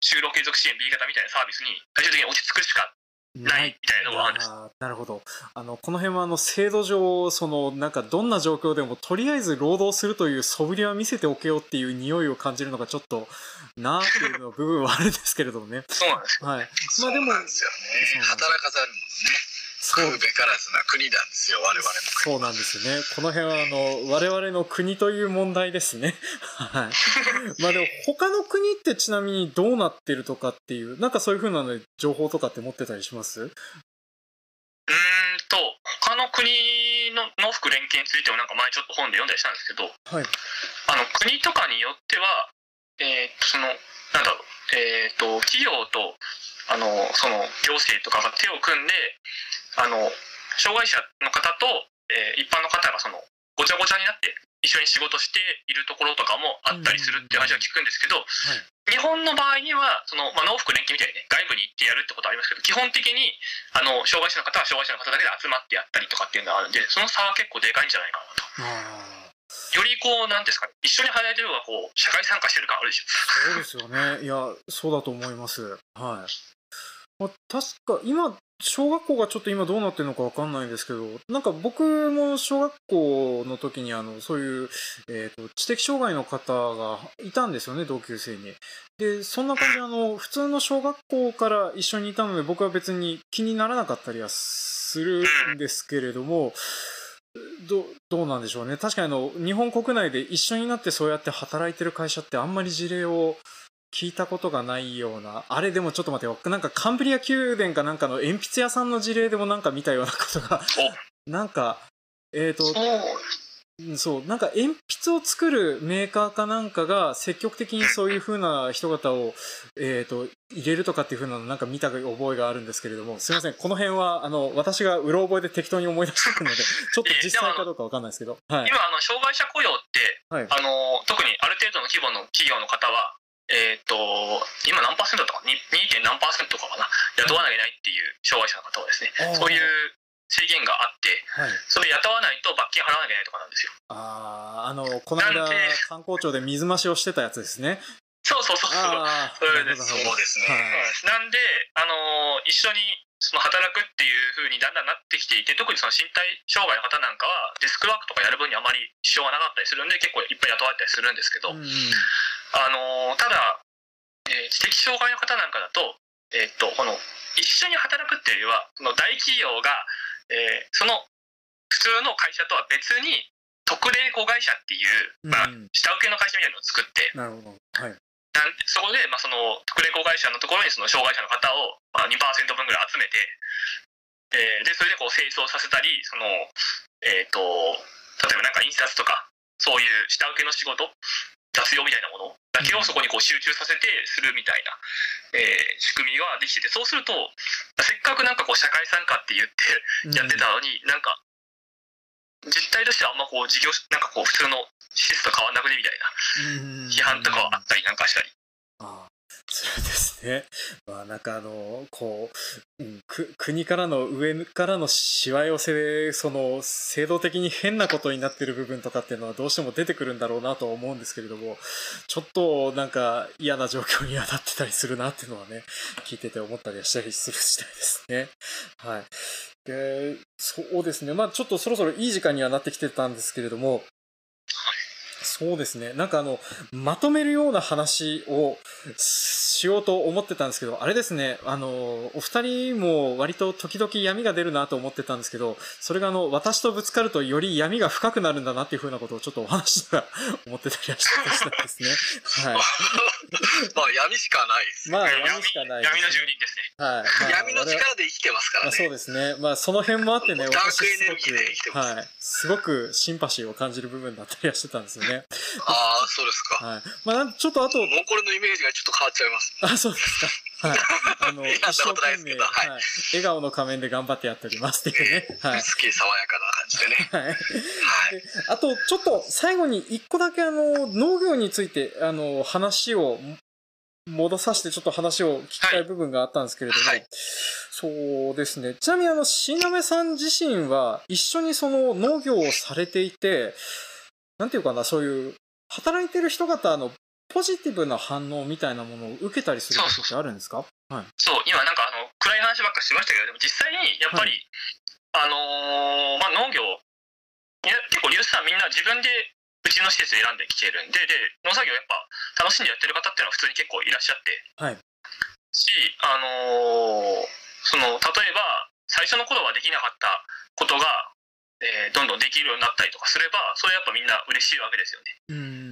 就労継続支援 B 型みたいなサービスに最終的に落ち着くしかないみたいなです。なるほど。あの、この辺はあの、制度上、その、なんかどんな状況でもとりあえず労働するという素振りは見せておけよっていう匂いを感じるのがちょっと、なーっていうの部分はあるんですけれどもね。そうなんですよ。はい。まあでも。そうなんですよね。働かざるもんね。そうべからずな国なんですよ、我々も。そうなんですよね。この辺は、あの、我々の国という問題ですね。はい。まあでも、他の国ってちなみにどうなってるとかっていう、なんかそういうふうな、ね、情報とかって持ってたりします？うんと、他の国の農福連携についてもなんか前ちょっと本で読んだりしたんですけど、はい。あの、国とかによっては、えー、その、なんだろう、えっ、ー、と、企業と、あの、その、行政とかが手を組んで、あの、障害者の方と、えー、一般の方がその、ごちゃごちゃになって一緒に仕事しているところとかもあったりするっていう話は聞くんですけど、日本の場合にはその、まあ、農福連携みたいにね外部に行ってやるってことはありますけど基本的にあの障害者の方は障害者の方だけで集まってやったりとかっていうのがあるんでその差は結構でかいんじゃないかなと。よりこう、なんですかね、一緒に働いてる方がこう、社会参加してる感あるでしょ。そうですよね。いや、そうだと思います。はい。まあ、確か、今、小学校がちょっと今どうなってるのかわかんないんですけど、なんか僕も小学校の時にあの、そういう、えっ、ー、と、知的障害の方がいたんですよね、同級生に。で、そんな感じであの、普通の小学校から一緒にいたので僕は別に気にならなかったりはするんですけれども、どどうなんでしょうね。確かにあの、日本国内で一緒になってそうやって働いてる会社ってあんまり事例を聞いたことがないような、あれでもちょっと待ってよ、なんかカンブリア宮殿かなんかの鉛筆屋さんの事例でもなんか見たようなことが、なんか、えっ、ー、と、そう、なんか鉛筆を作るメーカーかなんかが積極的にそういう風な人方を、えっ、ー、と、入れるとかっていう風なのなんか見た覚えがあるんですけれども、すいません、この辺は、あの、私がうろ覚えで適当に思い出してるので、ちょっと実際かどうかわかんないですけど。はい、今、あの、障害者雇用って、はい、あの、特にある程度の規模の企業の方は、えっ、ー、と、今何パーセントとか、2. 何パーセントかかな、雇わなきゃいけないっていう障害者の方はですね、そういう制限があって、はい、それ雇わないと罰金払わなきゃいけないとかなんですよ。ああ、あの、この間、観光庁で水増しをしてたやつですね。そうそうそうそう。それです。そうですね。はい、なんで、あの一緒にその働くっていうふうにだんだんなってきていて、特にその身体障害の方なんかは、デスクワークとかやる分にあまり支障がなかったりするんで、結構いっぱい雇われたりするんですけど、うん、あのただ、えー、知的障害の方なんかだと、えー、っとこの一緒に働くっていうよりはその大企業が、えー、その普通の会社とは別に特例子会社っていう、まあ、下請けの会社みたいなのを作って、なるほど。はい。なんそこで、まあ、その特例子会社のところにその障害者の方を、まあ、2%分ぐらい集めて、えー、でそれでこう清掃させたりその、えーと、と例えばなんか印刷とかそういう下請けの仕事雑用みたいなものだけをそこにこう集中させてするみたいな、えー、仕組みができててそうするとせっかくなんかこう社会参加って言ってやってたのに、うん、なんか実態としてはあんまこう事業なんかこう普通の施設と変わんなくねみたいな批判とかはあったりなんかしたり。そうですね。まあなんかあの、こう、うん、国からの上からのしわ寄せでその制度的に変なことになってる部分とかっていうのはどうしても出てくるんだろうなと思うんですけれども、ちょっとなんか嫌な状況にはなってたりするなっていうのはね、聞いてて思ったりはしたりする次第ですね。はい。で、そうですね。まあちょっとそろそろいい時間にはなってきてたんですけれども、そうですね。なんかあの、まとめるような話をしようと思ってたんですけど、あれですね、あの、お二人も割と時々闇が出るなと思ってたんですけど、それがあの、私とぶつかるとより闇が深くなるんだなっていうふうなことをちょっとお話しながら思ってたりはしたんですね。はい。まあ闇しかないですね。まあ闇しかない、ね、闇の住人ですね。はい。まあ、闇の力で生きてますからね。そうですね。まあその辺もあってね、私すごく、はい。すごくシンパシーを感じる部分だったりはしてたんですよね。ああ、そうですか。はい。まあちょっとあと。もうこれのイメージがちょっと変わっちゃいます。あ、そうですか。はい。あの、一生懸命、はい、笑顔の仮面で頑張ってやっておりますっていうね。はい。すげえ爽やかな感じでね。はい。はい。あと、ちょっと最後に一個だけあの、農業について、あの、話を戻させてちょっと話を聞きたい部分があったんですけれども、はい、そうですね。ちなみにあの、新鍋さん自身は一緒にその農業をされていて、なんていうかな、そういう働いてる人方のポジティブな反応みたいなものを受けたりすることってあるんですか？はい、そう今なんかあの暗い話ばっかしましたけどでも実際にやっぱり、はい、あのー、まあ、農業結構リュウさんみんな自分でうちの施設選んできてるんでで農作業やっぱ楽しんでやってる方っていうのは普通に結構いらっしゃって、はい、しあのー、その例えば最初の頃はできなかったことが、えー、どんどんできるようになったりとかすればそれやっぱみんな嬉しいわけですよね。うん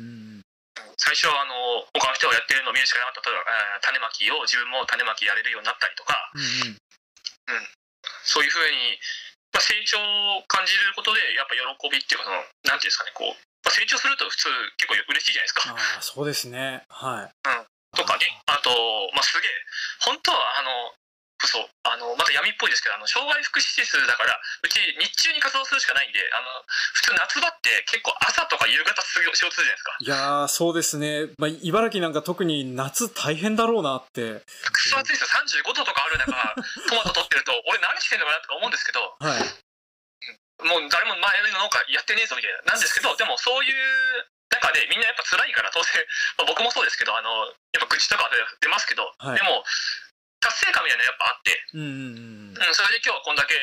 最初はあの他の人がやってるのを見るしかなかった。例えば、えー、種まきを自分も種まきやれるようになったりとか、うん、うん。うん、そういうふうに、まあ、成長を感じることでやっぱ喜びっていうかそのなんていうんですかねこう、まあ、成長すると普通結構嬉しいじゃないですか。あそうですね。はい、うん、とかねあと、まあ、すげえ。本当はあのそう。あのまた闇っぽいですけどあの障害福祉施設だからうち日中に活動するしかないんであの普通夏場って結構朝とか夕方仕事するじゃないですか。いやーそうですね、まあ、茨城なんか特に夏大変だろうなって。くそ暑いですよ。35度とかある中 トマト取ってると俺何してんのかなとか思うんですけど、はい、もう誰も前の農家やってねえぞみたいな。なんですけどでもそういう中でみんなやっぱ辛いから当然、まあ、僕もそうですけどあのやっぱ愚痴とか出ますけど、はい、でも達成感みたいなのやっぱあって、うん、うん、それで今日はこんだけ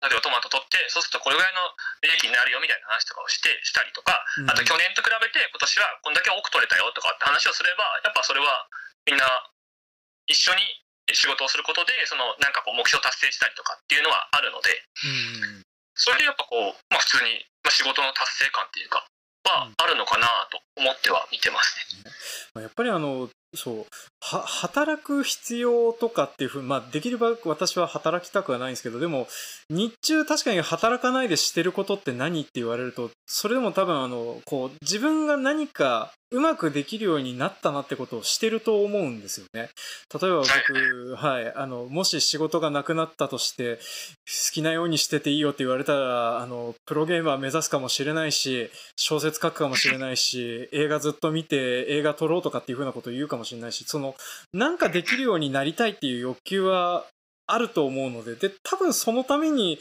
例えばトマト取ってそうするとこれぐらいの利益になるよみたいな話とかをしてしたりとか、あと去年と比べて今年はこんだけ多く取れたよとかって話をすればやっぱそれはみんな一緒に仕事をすることでそのなんかこう目標達成したりとかっていうのはあるので、うん、それでやっぱこう、まあ、普通に、まあ、仕事の達成感っていうかはあるのかなと思っては見てますね。やっぱりあのそうは働く必要とかっていうふうまあできれば私は働きたくはないんですけどでも日中確かに働かないでしてることって何って言われるとそれでも多分あのこう自分が何かうまくできるようになったなってことをしてると思うんですよね。例えば僕、はい、あの、もし仕事がなくなったとして、好きなようにしてていいよって言われたら、あの、プロゲーマー目指すかもしれないし、小説書くかもしれないし、映画ずっと見て映画撮ろうとかっていうふうなことを言うかももしれないし、その、なんかできるようになりたいっていう欲求はあると思うので、で、多分そのために、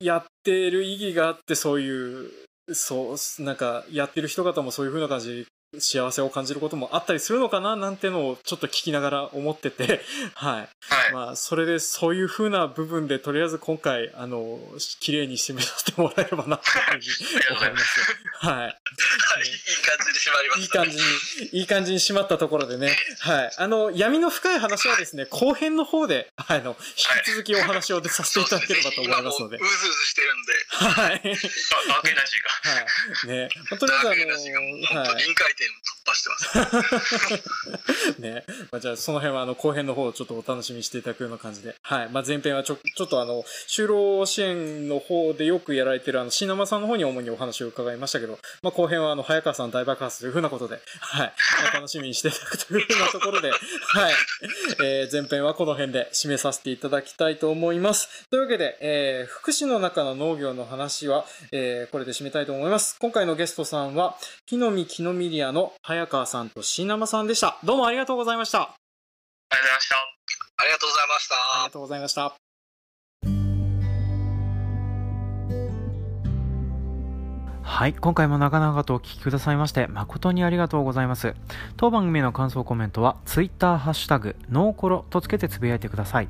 やってる意義があってそういうそう、なんか、やってる人方もそういう風な感じ幸せを感じることもあったりするのかななんてのをちょっと聞きながら思ってて、はい。はい、まあ、それでそういう風な部分で、とりあえず今回、あの、綺麗に締めさせてもらえればなっていうふうに思います。はい。いい感じに締まりました、ね、いい感じに、いい感じに締まったところでね、はい。あの、闇の深い話はですね、後編の方で、あの、引き続きお話をさせていただければと思いますので。うずうずしてるんで。はい。ダークエナジーが。はい。ね。とりあえずあの、はい。臨界点突破してます。ね。まあ、じゃあ、その辺は、あの、後編の方ちょっとお楽しみしていただくような感じで。はい。まあ、前編はちょ、ちょっとあの、就労支援の方でよくやられてる、あの、新生さんの方に主にお話を伺いましたけど、まあ、後編は、あの、早川さん大爆発というふうなことで、はい。まあ、楽しみにしていただくというふうなところで、はい。えー、前編はこの辺で締めさせていただきたいと思います。というわけで、えー、福祉の中の農業の話は、えー、これで締めたいと思います。今回のゲストさんは、木の実木の実リアの早川さんと新生さんでした。どうもありがとうございました。ありがとうございました。ありがとうございました。ありがとうございました。はい、今回も長々とお聞きくださいまして誠にありがとうございます。当番組の感想コメントは Twitter ハッシュタグノーコロとつけてつぶやいてください。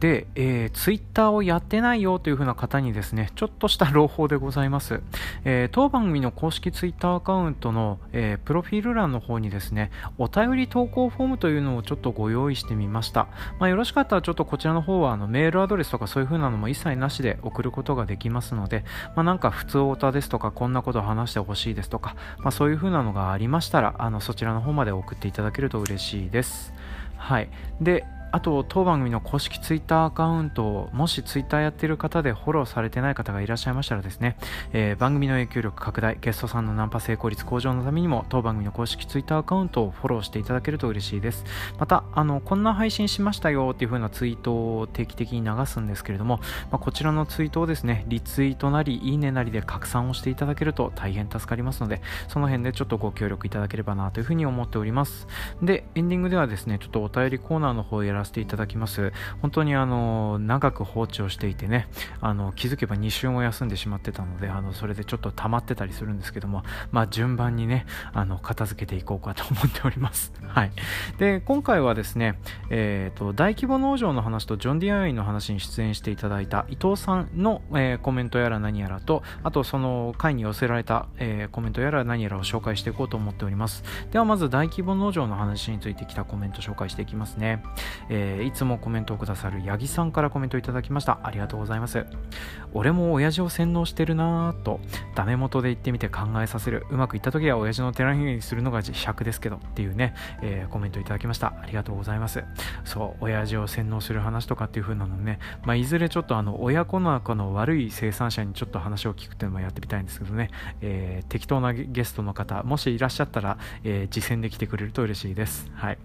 で、えー、Twitter をやってないよという風な方にですね、ちょっとした朗報でございます。えー、当番組の公式 Twitter アカウントの、えー、プロフィール欄の方にですね、お便り投稿フォームというのをちょっとご用意してみました。まあ、よろしかったらちょっとこちらの方はあのメールアドレスとかそういう風なのも一切なしで送ることができますので、まあ、なんか普通オタですとかこんなことを話してほしいですとか、まあ、そういう風なのがありましたらあのそちらの方まで送っていただけると嬉しいです。はい、であと当番組の公式ツイッターアカウントをもしツイッターやってる方でフォローされてない方がいらっしゃいましたらですね、えー、番組の影響力拡大ゲストさんのナンパ成功率向上のためにも当番組の公式ツイッターアカウントをフォローしていただけると嬉しいです。またあのこんな配信しましたよっていう風なツイートを定期的に流すんですけれども、まあ、こちらのツイートをですねリツイートなりいいねなりで拡散をしていただけると大変助かりますのでその辺でちょっとご協力いただければなというふうに思っております。でエンディングではですねちょっとお便りコーナーの方をやらせていただきます。本当にあの長く放置をしていてねあの気づけば2週も休んでしまってたのであのそれでちょっと溜まってたりするんですけども、まあ、順番にねあの片付けていこうかと思っております。はい、で今回はですね、えーと、大規模農場の話とジョン・ディアインの話に出演していただいた伊藤さんの、えー、コメントやら何やらとあとその回に寄せられた、えー、コメントやら何やらを紹介していこうと思っております。ではまず大規模農場の話についてきたコメント紹介していきますね、えー、いつもコメントをくださる八木さんからコメントいただきました。ありがとうございます。俺も親父を洗脳してるなぁとダメ元で言ってみて考えさせる。うまくいった時は親父の手ひにするのが自尺ですけどっていうね、えー、コメントいただきました。ありがとうございます。そう親父を洗脳する話とかっていう風なのね、まあ、いずれちょっとあの親子仲の悪い生産者にちょっと話を聞くっていうのもやってみたいんですけどね、えー、適当なゲストの方もしいらっしゃったら、えー、実践で来てくれると嬉しいです。はい。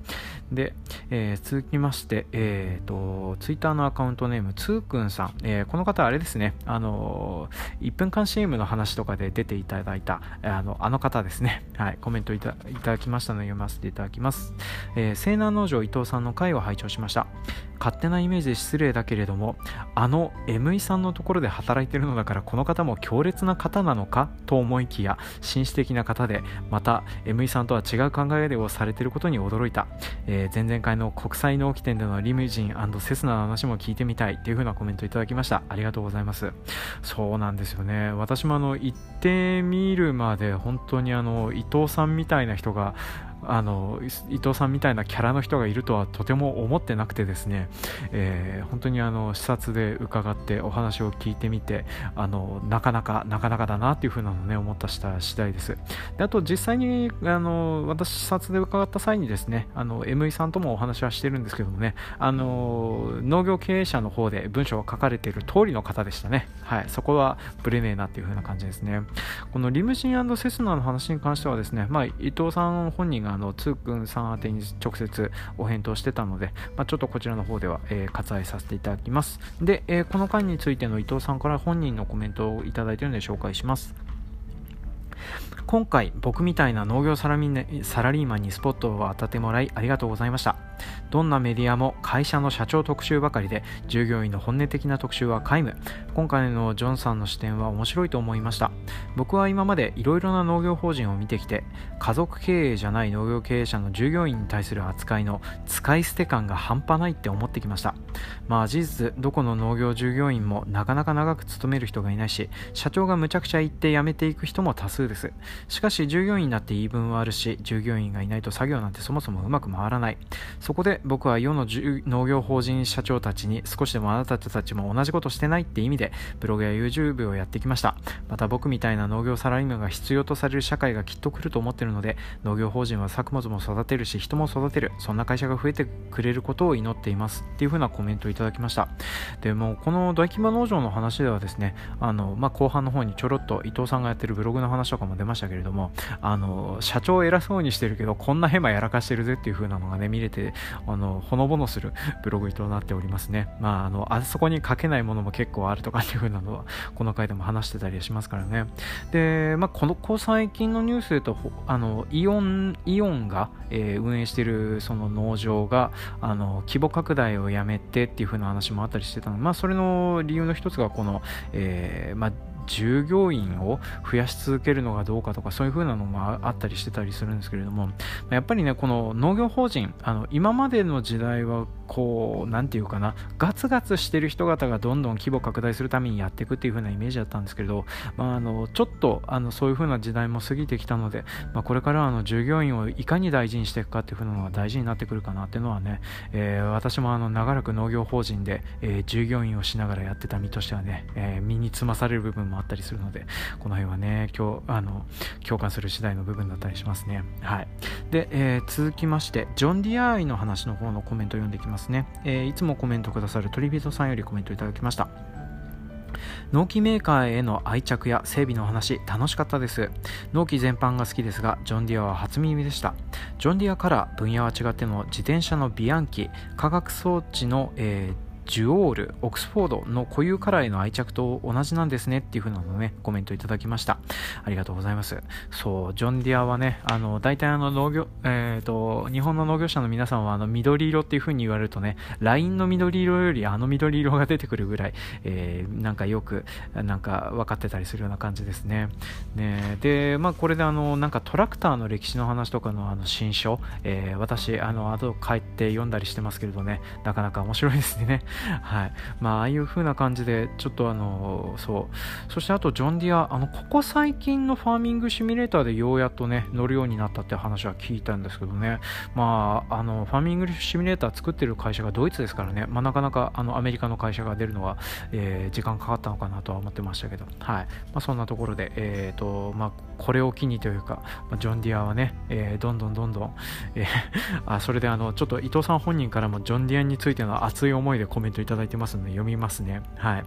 で、えー、続きましてして、えーと、ツイッターのアカウントネームつーくんさん、えー、この方あれですね。あの1分間 CM の話とかで出ていただいたあのあの方ですね、はい、コメントいただきましたので読ませていただきます、えー、西南農場伊藤さんの回を拝聴しました。勝手なイメージで失礼だけれどもあの ME さんのところで働いてるのだからこの方も強烈な方なのかと思いきや紳士的な方でまた ME さんとは違う考えをされてることに驚いた、えー、前々回の国際納期点でのリムジンセスナの話も聞いてみたいという風なコメントいただきました。ありがとうございますそうなんですよね。私もあの行ってみるまで本当にあの伊藤さんみたいな人があの伊藤さんみたいなキャラの人がいるとはとても思ってなくてですね、えー、本当にあの視察で伺ってお話を聞いてみてあのなかなかなかなかだなっていうふうなのね思ったした次第です。であと実際にあの私視察で伺った際にですねあの ME さんともお話はしてるんですけどもねあの農業経営者の方で文章が書かれている通りの方でしたね。はいそこはぶれねえなっていうふうな感じですね。このリムジンセスナの話に関してはですね、まあ、伊藤さん本人があのつーくんさん宛てに直接お返答してたので、まあ、ちょっとこちらの方では、えー、割愛させていただきます。で、えー、この回についての伊藤さんから本人のコメントをいただいているので紹介します。今回僕みたいな農業サラリーマンにスポットを当たってもらいありがとうございました。どんなメディアも会社の社長特集ばかりで従業員の本音的な特集は皆無。今回のジョンさんの視点は面白いと思いました。僕は今までいろいろな農業法人を見てきて家族経営じゃない農業経営者の従業員に対する扱いの使い捨て感が半端ないって思ってきました。まあ事実どこの農業従業員もなかなか長く勤める人がいないし社長がむちゃくちゃ言って辞めていく人も多数です。しかし従業員になって言い分はあるし従業員がいないと作業なんてそもそもうまく回らない。そこで僕は世の農業法人社長たちに少しでもあなたたちも同じことしてないって意味でブログや YouTube をやってきました。また僕みたいな農業サラリーマンが必要とされる社会がきっと来ると思ってるので農業法人は作物も育てるし人も育てる。そんな会社が増えてくれることを祈っていますっていう風なコメントをいただきました。でもこの大規模農場の話ではですねあの、まあ、後半の方にちょろっと伊藤さんがやってるブログの話とかも出ましたけれどもあの社長偉そうにしてるけどこんなヘマやらかしてるぜっていう風なのがね見れてあのほのぼのするブログとなっておりますね。まああのあそこに書けないものも結構あるとかっていう風なのはこの回でも話してたりしますからね。で、まあ、このこ最近のニュースでとあのイオンイオンが、えー、運営しているその農場があの規模拡大をやめてっていう風な話もあったりしてたの、まあ、それの理由の一つがこの、えーまあ従業員を増やし続けるのがどうかとかそういう風なのもあったりしてたりするんですけれどもやっぱりねこの農業法人あの今までの時代はこう何て言うかなガツガツしてる人方がどんどん規模拡大するためにやっていくっていう風なイメージだったんですけれど、まあ、あのちょっとあのそういう風な時代も過ぎてきたので、まあ、これからあの従業員をいかに大事にしていくかっていう風なのが大事になってくるかなっていうのはね、えー、私もあの長らく農業法人で、えー、従業員をしながらやってた身としてはね、えー、身につまされる部分もあったりするのでこの辺はね今日あの共感する次第の部分だったりしますね。はい。で、えー、続きましてジョン・ディア愛の話の方のコメントを読んでいきますね、えー、いつもコメントくださるトリビートさんよりコメントいただきました。農機メーカーへの愛着や整備の話楽しかったです。農機全般が好きですがジョン・ディアは初耳でした。ジョン・ディアから分野は違っても自転車のビアンキ化学装置の、えージュオール、オックスフォードの固有カラーへの愛着と同じなんですねっていう風なのね、コメントいただきました。ありがとうございます。そう、ジョン・ディアはね、あの、大体あの農業、えっ、ー、と、日本の農業者の皆さんはあの緑色っていう風に言われるとね、LINE の緑色よりあの緑色が出てくるぐらい、えー、なんかよく、なんか分かってたりするような感じですね。ねで、まあこれであの、なんかトラクターの歴史の話とかのあの新書、えー、私、あの、後帰って読んだりしてますけれどね、なかなか面白いですね。はい。まあ、ああいう風な感じで、ちょっとあの、そう。そしてあと、ジョンディア、あの、ここ最近のファーミングシミュレーターでようやっとね、乗るようになったって話は聞いたんですけどね。まあ、あの、ファーミングシミュレーター作ってる会社がドイツですからね、まあ、なかなか、あの、アメリカの会社が出るのは、えー、時間かかったのかなとは思ってましたけど、はい。まあ、そんなところで、えっ、ー、と、まあ、これを機にというか、ま、ジョンディアはね、えー、どんどんどんどん、えー、あ、それであの、ちょっと伊藤さん本人からもジョンディアについての熱い思いでコメメントいただいてますので読みますね。はい。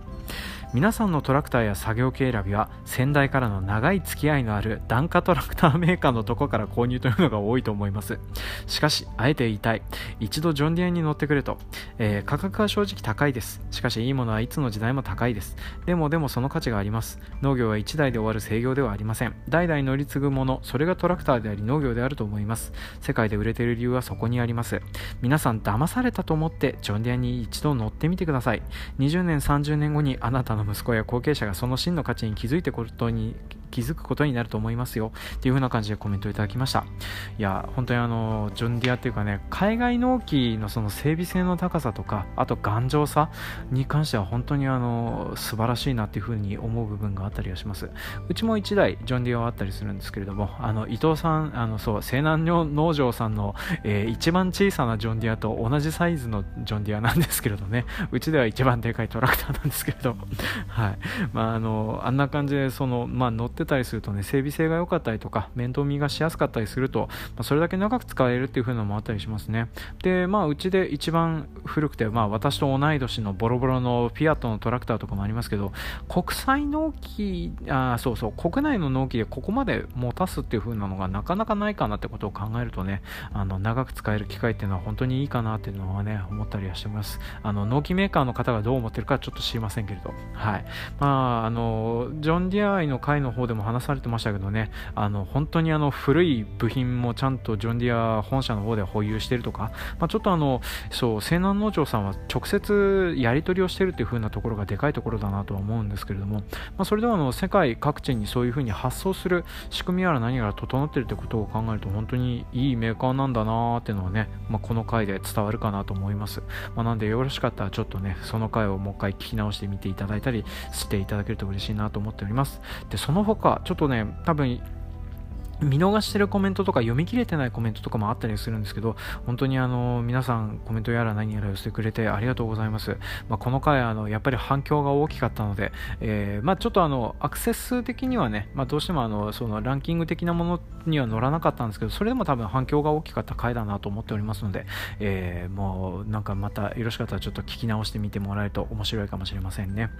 皆さんのトラクターや作業系選びは先代からの長い付き合いのある檀家トラクターメーカーのとこから購入というのが多いと思います。しかしあえて言いたい。一度ジョンディアンに乗ってくれと、えー、価格は正直高いです。しかしいいものはいつの時代も高いです。でもでもその価値があります。農業は1台で終わる制御ではありません。代々乗り継ぐものそれがトラクターであり農業であると思います。世界で売れている理由はそこにあります。皆さん騙されたと思ってジョンディアンに一度乗ってみてください。20年30年後にあなたのの息子や後継者がその真の価値に気づいてことに気づくことになると思いますよ。っていう風な感じでコメントいただきました。いや本当にあのジョンディアっていうかね海外納期のその整備性の高さとかあと頑丈さに関しては本当にあの素晴らしいなっていう風に思う部分があったりはします。うちも1台ジョンディアはあったりするんですけれどもあの伊藤さんあのそう西南農場さんの、えー、一番小さなジョンディアと同じサイズのジョンディアなんですけれどね。うちでは一番でかいトラクターなんですけれどはい。まああのあんな感じでそのまあ乗ってってたりするとね整備性が良かったりとか面倒見がしやすかったりすると、まあ、それだけ長く使えるっていう風なのもあったりしますね。でまあうちで一番古くて、まあ、私と同い年のボロボロのフィアットのトラクターとかもありますけど国際納期あそうそう国内の納期でここまで持たすっていう風なのがなかなかないかなってことを考えるとねあの長く使える機会っていうのは本当にいいかなっていうのはね思ったりはしてます。あの納期メーカーの方がどう思ってるかちょっと知りませんけれど。はい。まああのジョン・ディア愛の回の方でも話されてましたけどねあの本当にあの古い部品もちゃんとジョン・ディア本社の方で保有してるとか、まあ、ちょっとあのそう西南農場さんは直接やり取りをしてるっていう風なところがでかいところだなとは思うんですけれども、まあ、それではあの世界各地にそういう風に発送する仕組みやら何やら整ってるってことを考えると本当にいいメーカーなんだなーっていうのはね、まあ、この回で伝わるかなと思います、まあ、なんでよろしかったらちょっとねその回をもう一回聞き直してみていただいたりしていただけると嬉しいなと思っております。でその他かちょっとね多分見逃してるコメントとか読み切れてないコメントとかもあったりするんですけど、本当にあの、皆さんコメントやら何やら寄せてくれてありがとうございます。まあ、この回あの、やっぱり反響が大きかったので、えー、まあ、ちょっとあの、アクセス数的にはね、まあ、どうしてもあの、そのランキング的なものには乗らなかったんですけど、それでも多分反響が大きかった回だなと思っておりますので、えー、もうなんかまたよろしかったらちょっと聞き直してみてもらえると面白いかもしれませんね。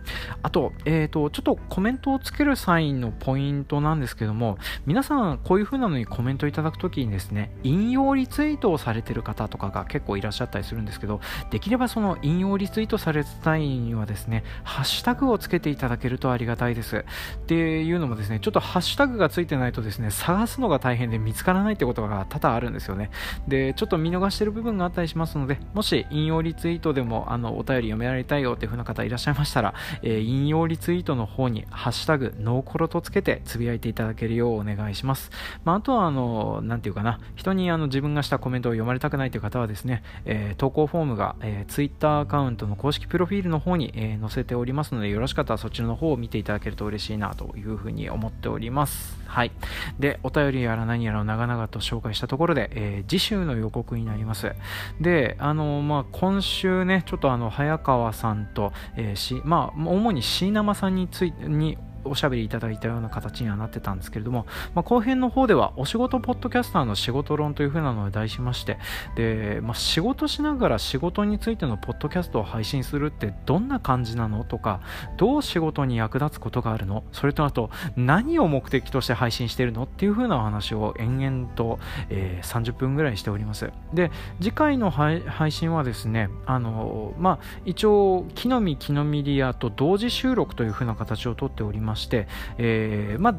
あと、えっ、ー、と、ちょっとコメントをつける際のポイントなんですけども、皆さんこういう風なのにコメントいただくときにですね、引用リツイートをされてる方とかが結構いらっしゃったりするんですけど、できればその引用リツイートされた際にはですね、ハッシュタグをつけていただけるとありがたいです。っていうのもですね、ちょっとハッシュタグがついてないとですね、探すのが大変で見つからないってことが多々あるんですよね。で、ちょっと見逃してる部分があったりしますので、もし引用リツイートでもあのお便り読められたいよっていう風な方いらっしゃいましたら、えー、引用リツイートの方にハッシュタグノーコロとつけてつぶやいていただけるようお願いします。まあ、あとはあの、なんていうかな、人にあの自分がしたコメントを読まれたくないという方はですね、えー、投稿フォームが、えー、Twitter アカウントの公式プロフィールの方に、えー、載せておりますので、よろしかったらそちらの方を見ていただけると嬉しいなというふうに思っております。はい。で、お便りやら何やらを長々と紹介したところで、えー、次週の予告になります。で、あの、まあ、今週ね、ちょっとあの、早川さんと、えー、し、まあ、主に椎名さんについて、におしゃべりいただいたような形にはなってたんですけれども、まあ、後編の方ではお仕事ポッドキャスターの仕事論という風なのを題しましてで、まあ、仕事しながら仕事についてのポッドキャストを配信するってどんな感じなのとかどう仕事に役立つことがあるの？それとあと何を目的として配信してるのっていう風なお話を延々と、えー、30分ぐらいしております。で次回の配信はですねあのまあ一応木の実木の実リアと同時収録という風な形をとっております。まして、えー、まあ、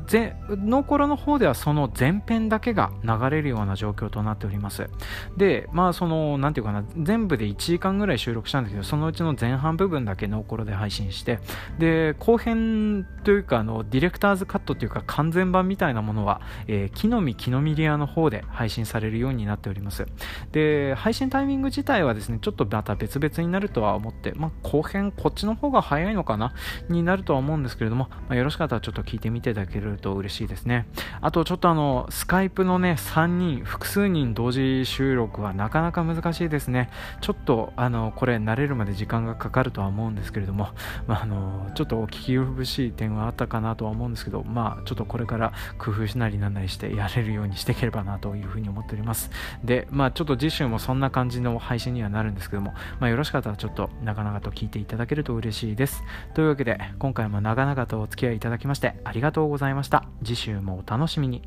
ノーコロの方ではその前編だけが流れるような状況となっております。で、まあ、その、なんていうかな、全部で1時間ぐらい収録したんですけど、そのうちの前半部分だけノーコロで配信して、で、後編というか、あの、ディレクターズカットというか、完全版みたいなものは、えー、木の実木の実リアの方で配信されるようになっております。で、配信タイミング自体はですね、ちょっとまた別々になるとは思って、まあ、後編こっちの方が早いのかなになるとは思うんですけれども、まあよろしかったらちょっと聞いてみていただけると嬉しいですね。あとちょっとあの、スカイプのね、3人、複数人同時収録はなかなか難しいですね。ちょっとあの、これ慣れるまで時間がかかるとは思うんですけれども、まあ、あの、ちょっとお聞き苦しい点はあったかなとは思うんですけど、まあ、ちょっとこれから工夫しなりなんなりしてやれるようにしていければなというふうに思っております。で、まあ、ちょっと次週もそんな感じの配信にはなるんですけども、まあ、よろしかったらちょっと長々と聞いていただけると嬉しいです。というわけで、今回も長々とお付き合いいいただきましてありがとうございました。次週もお楽しみに。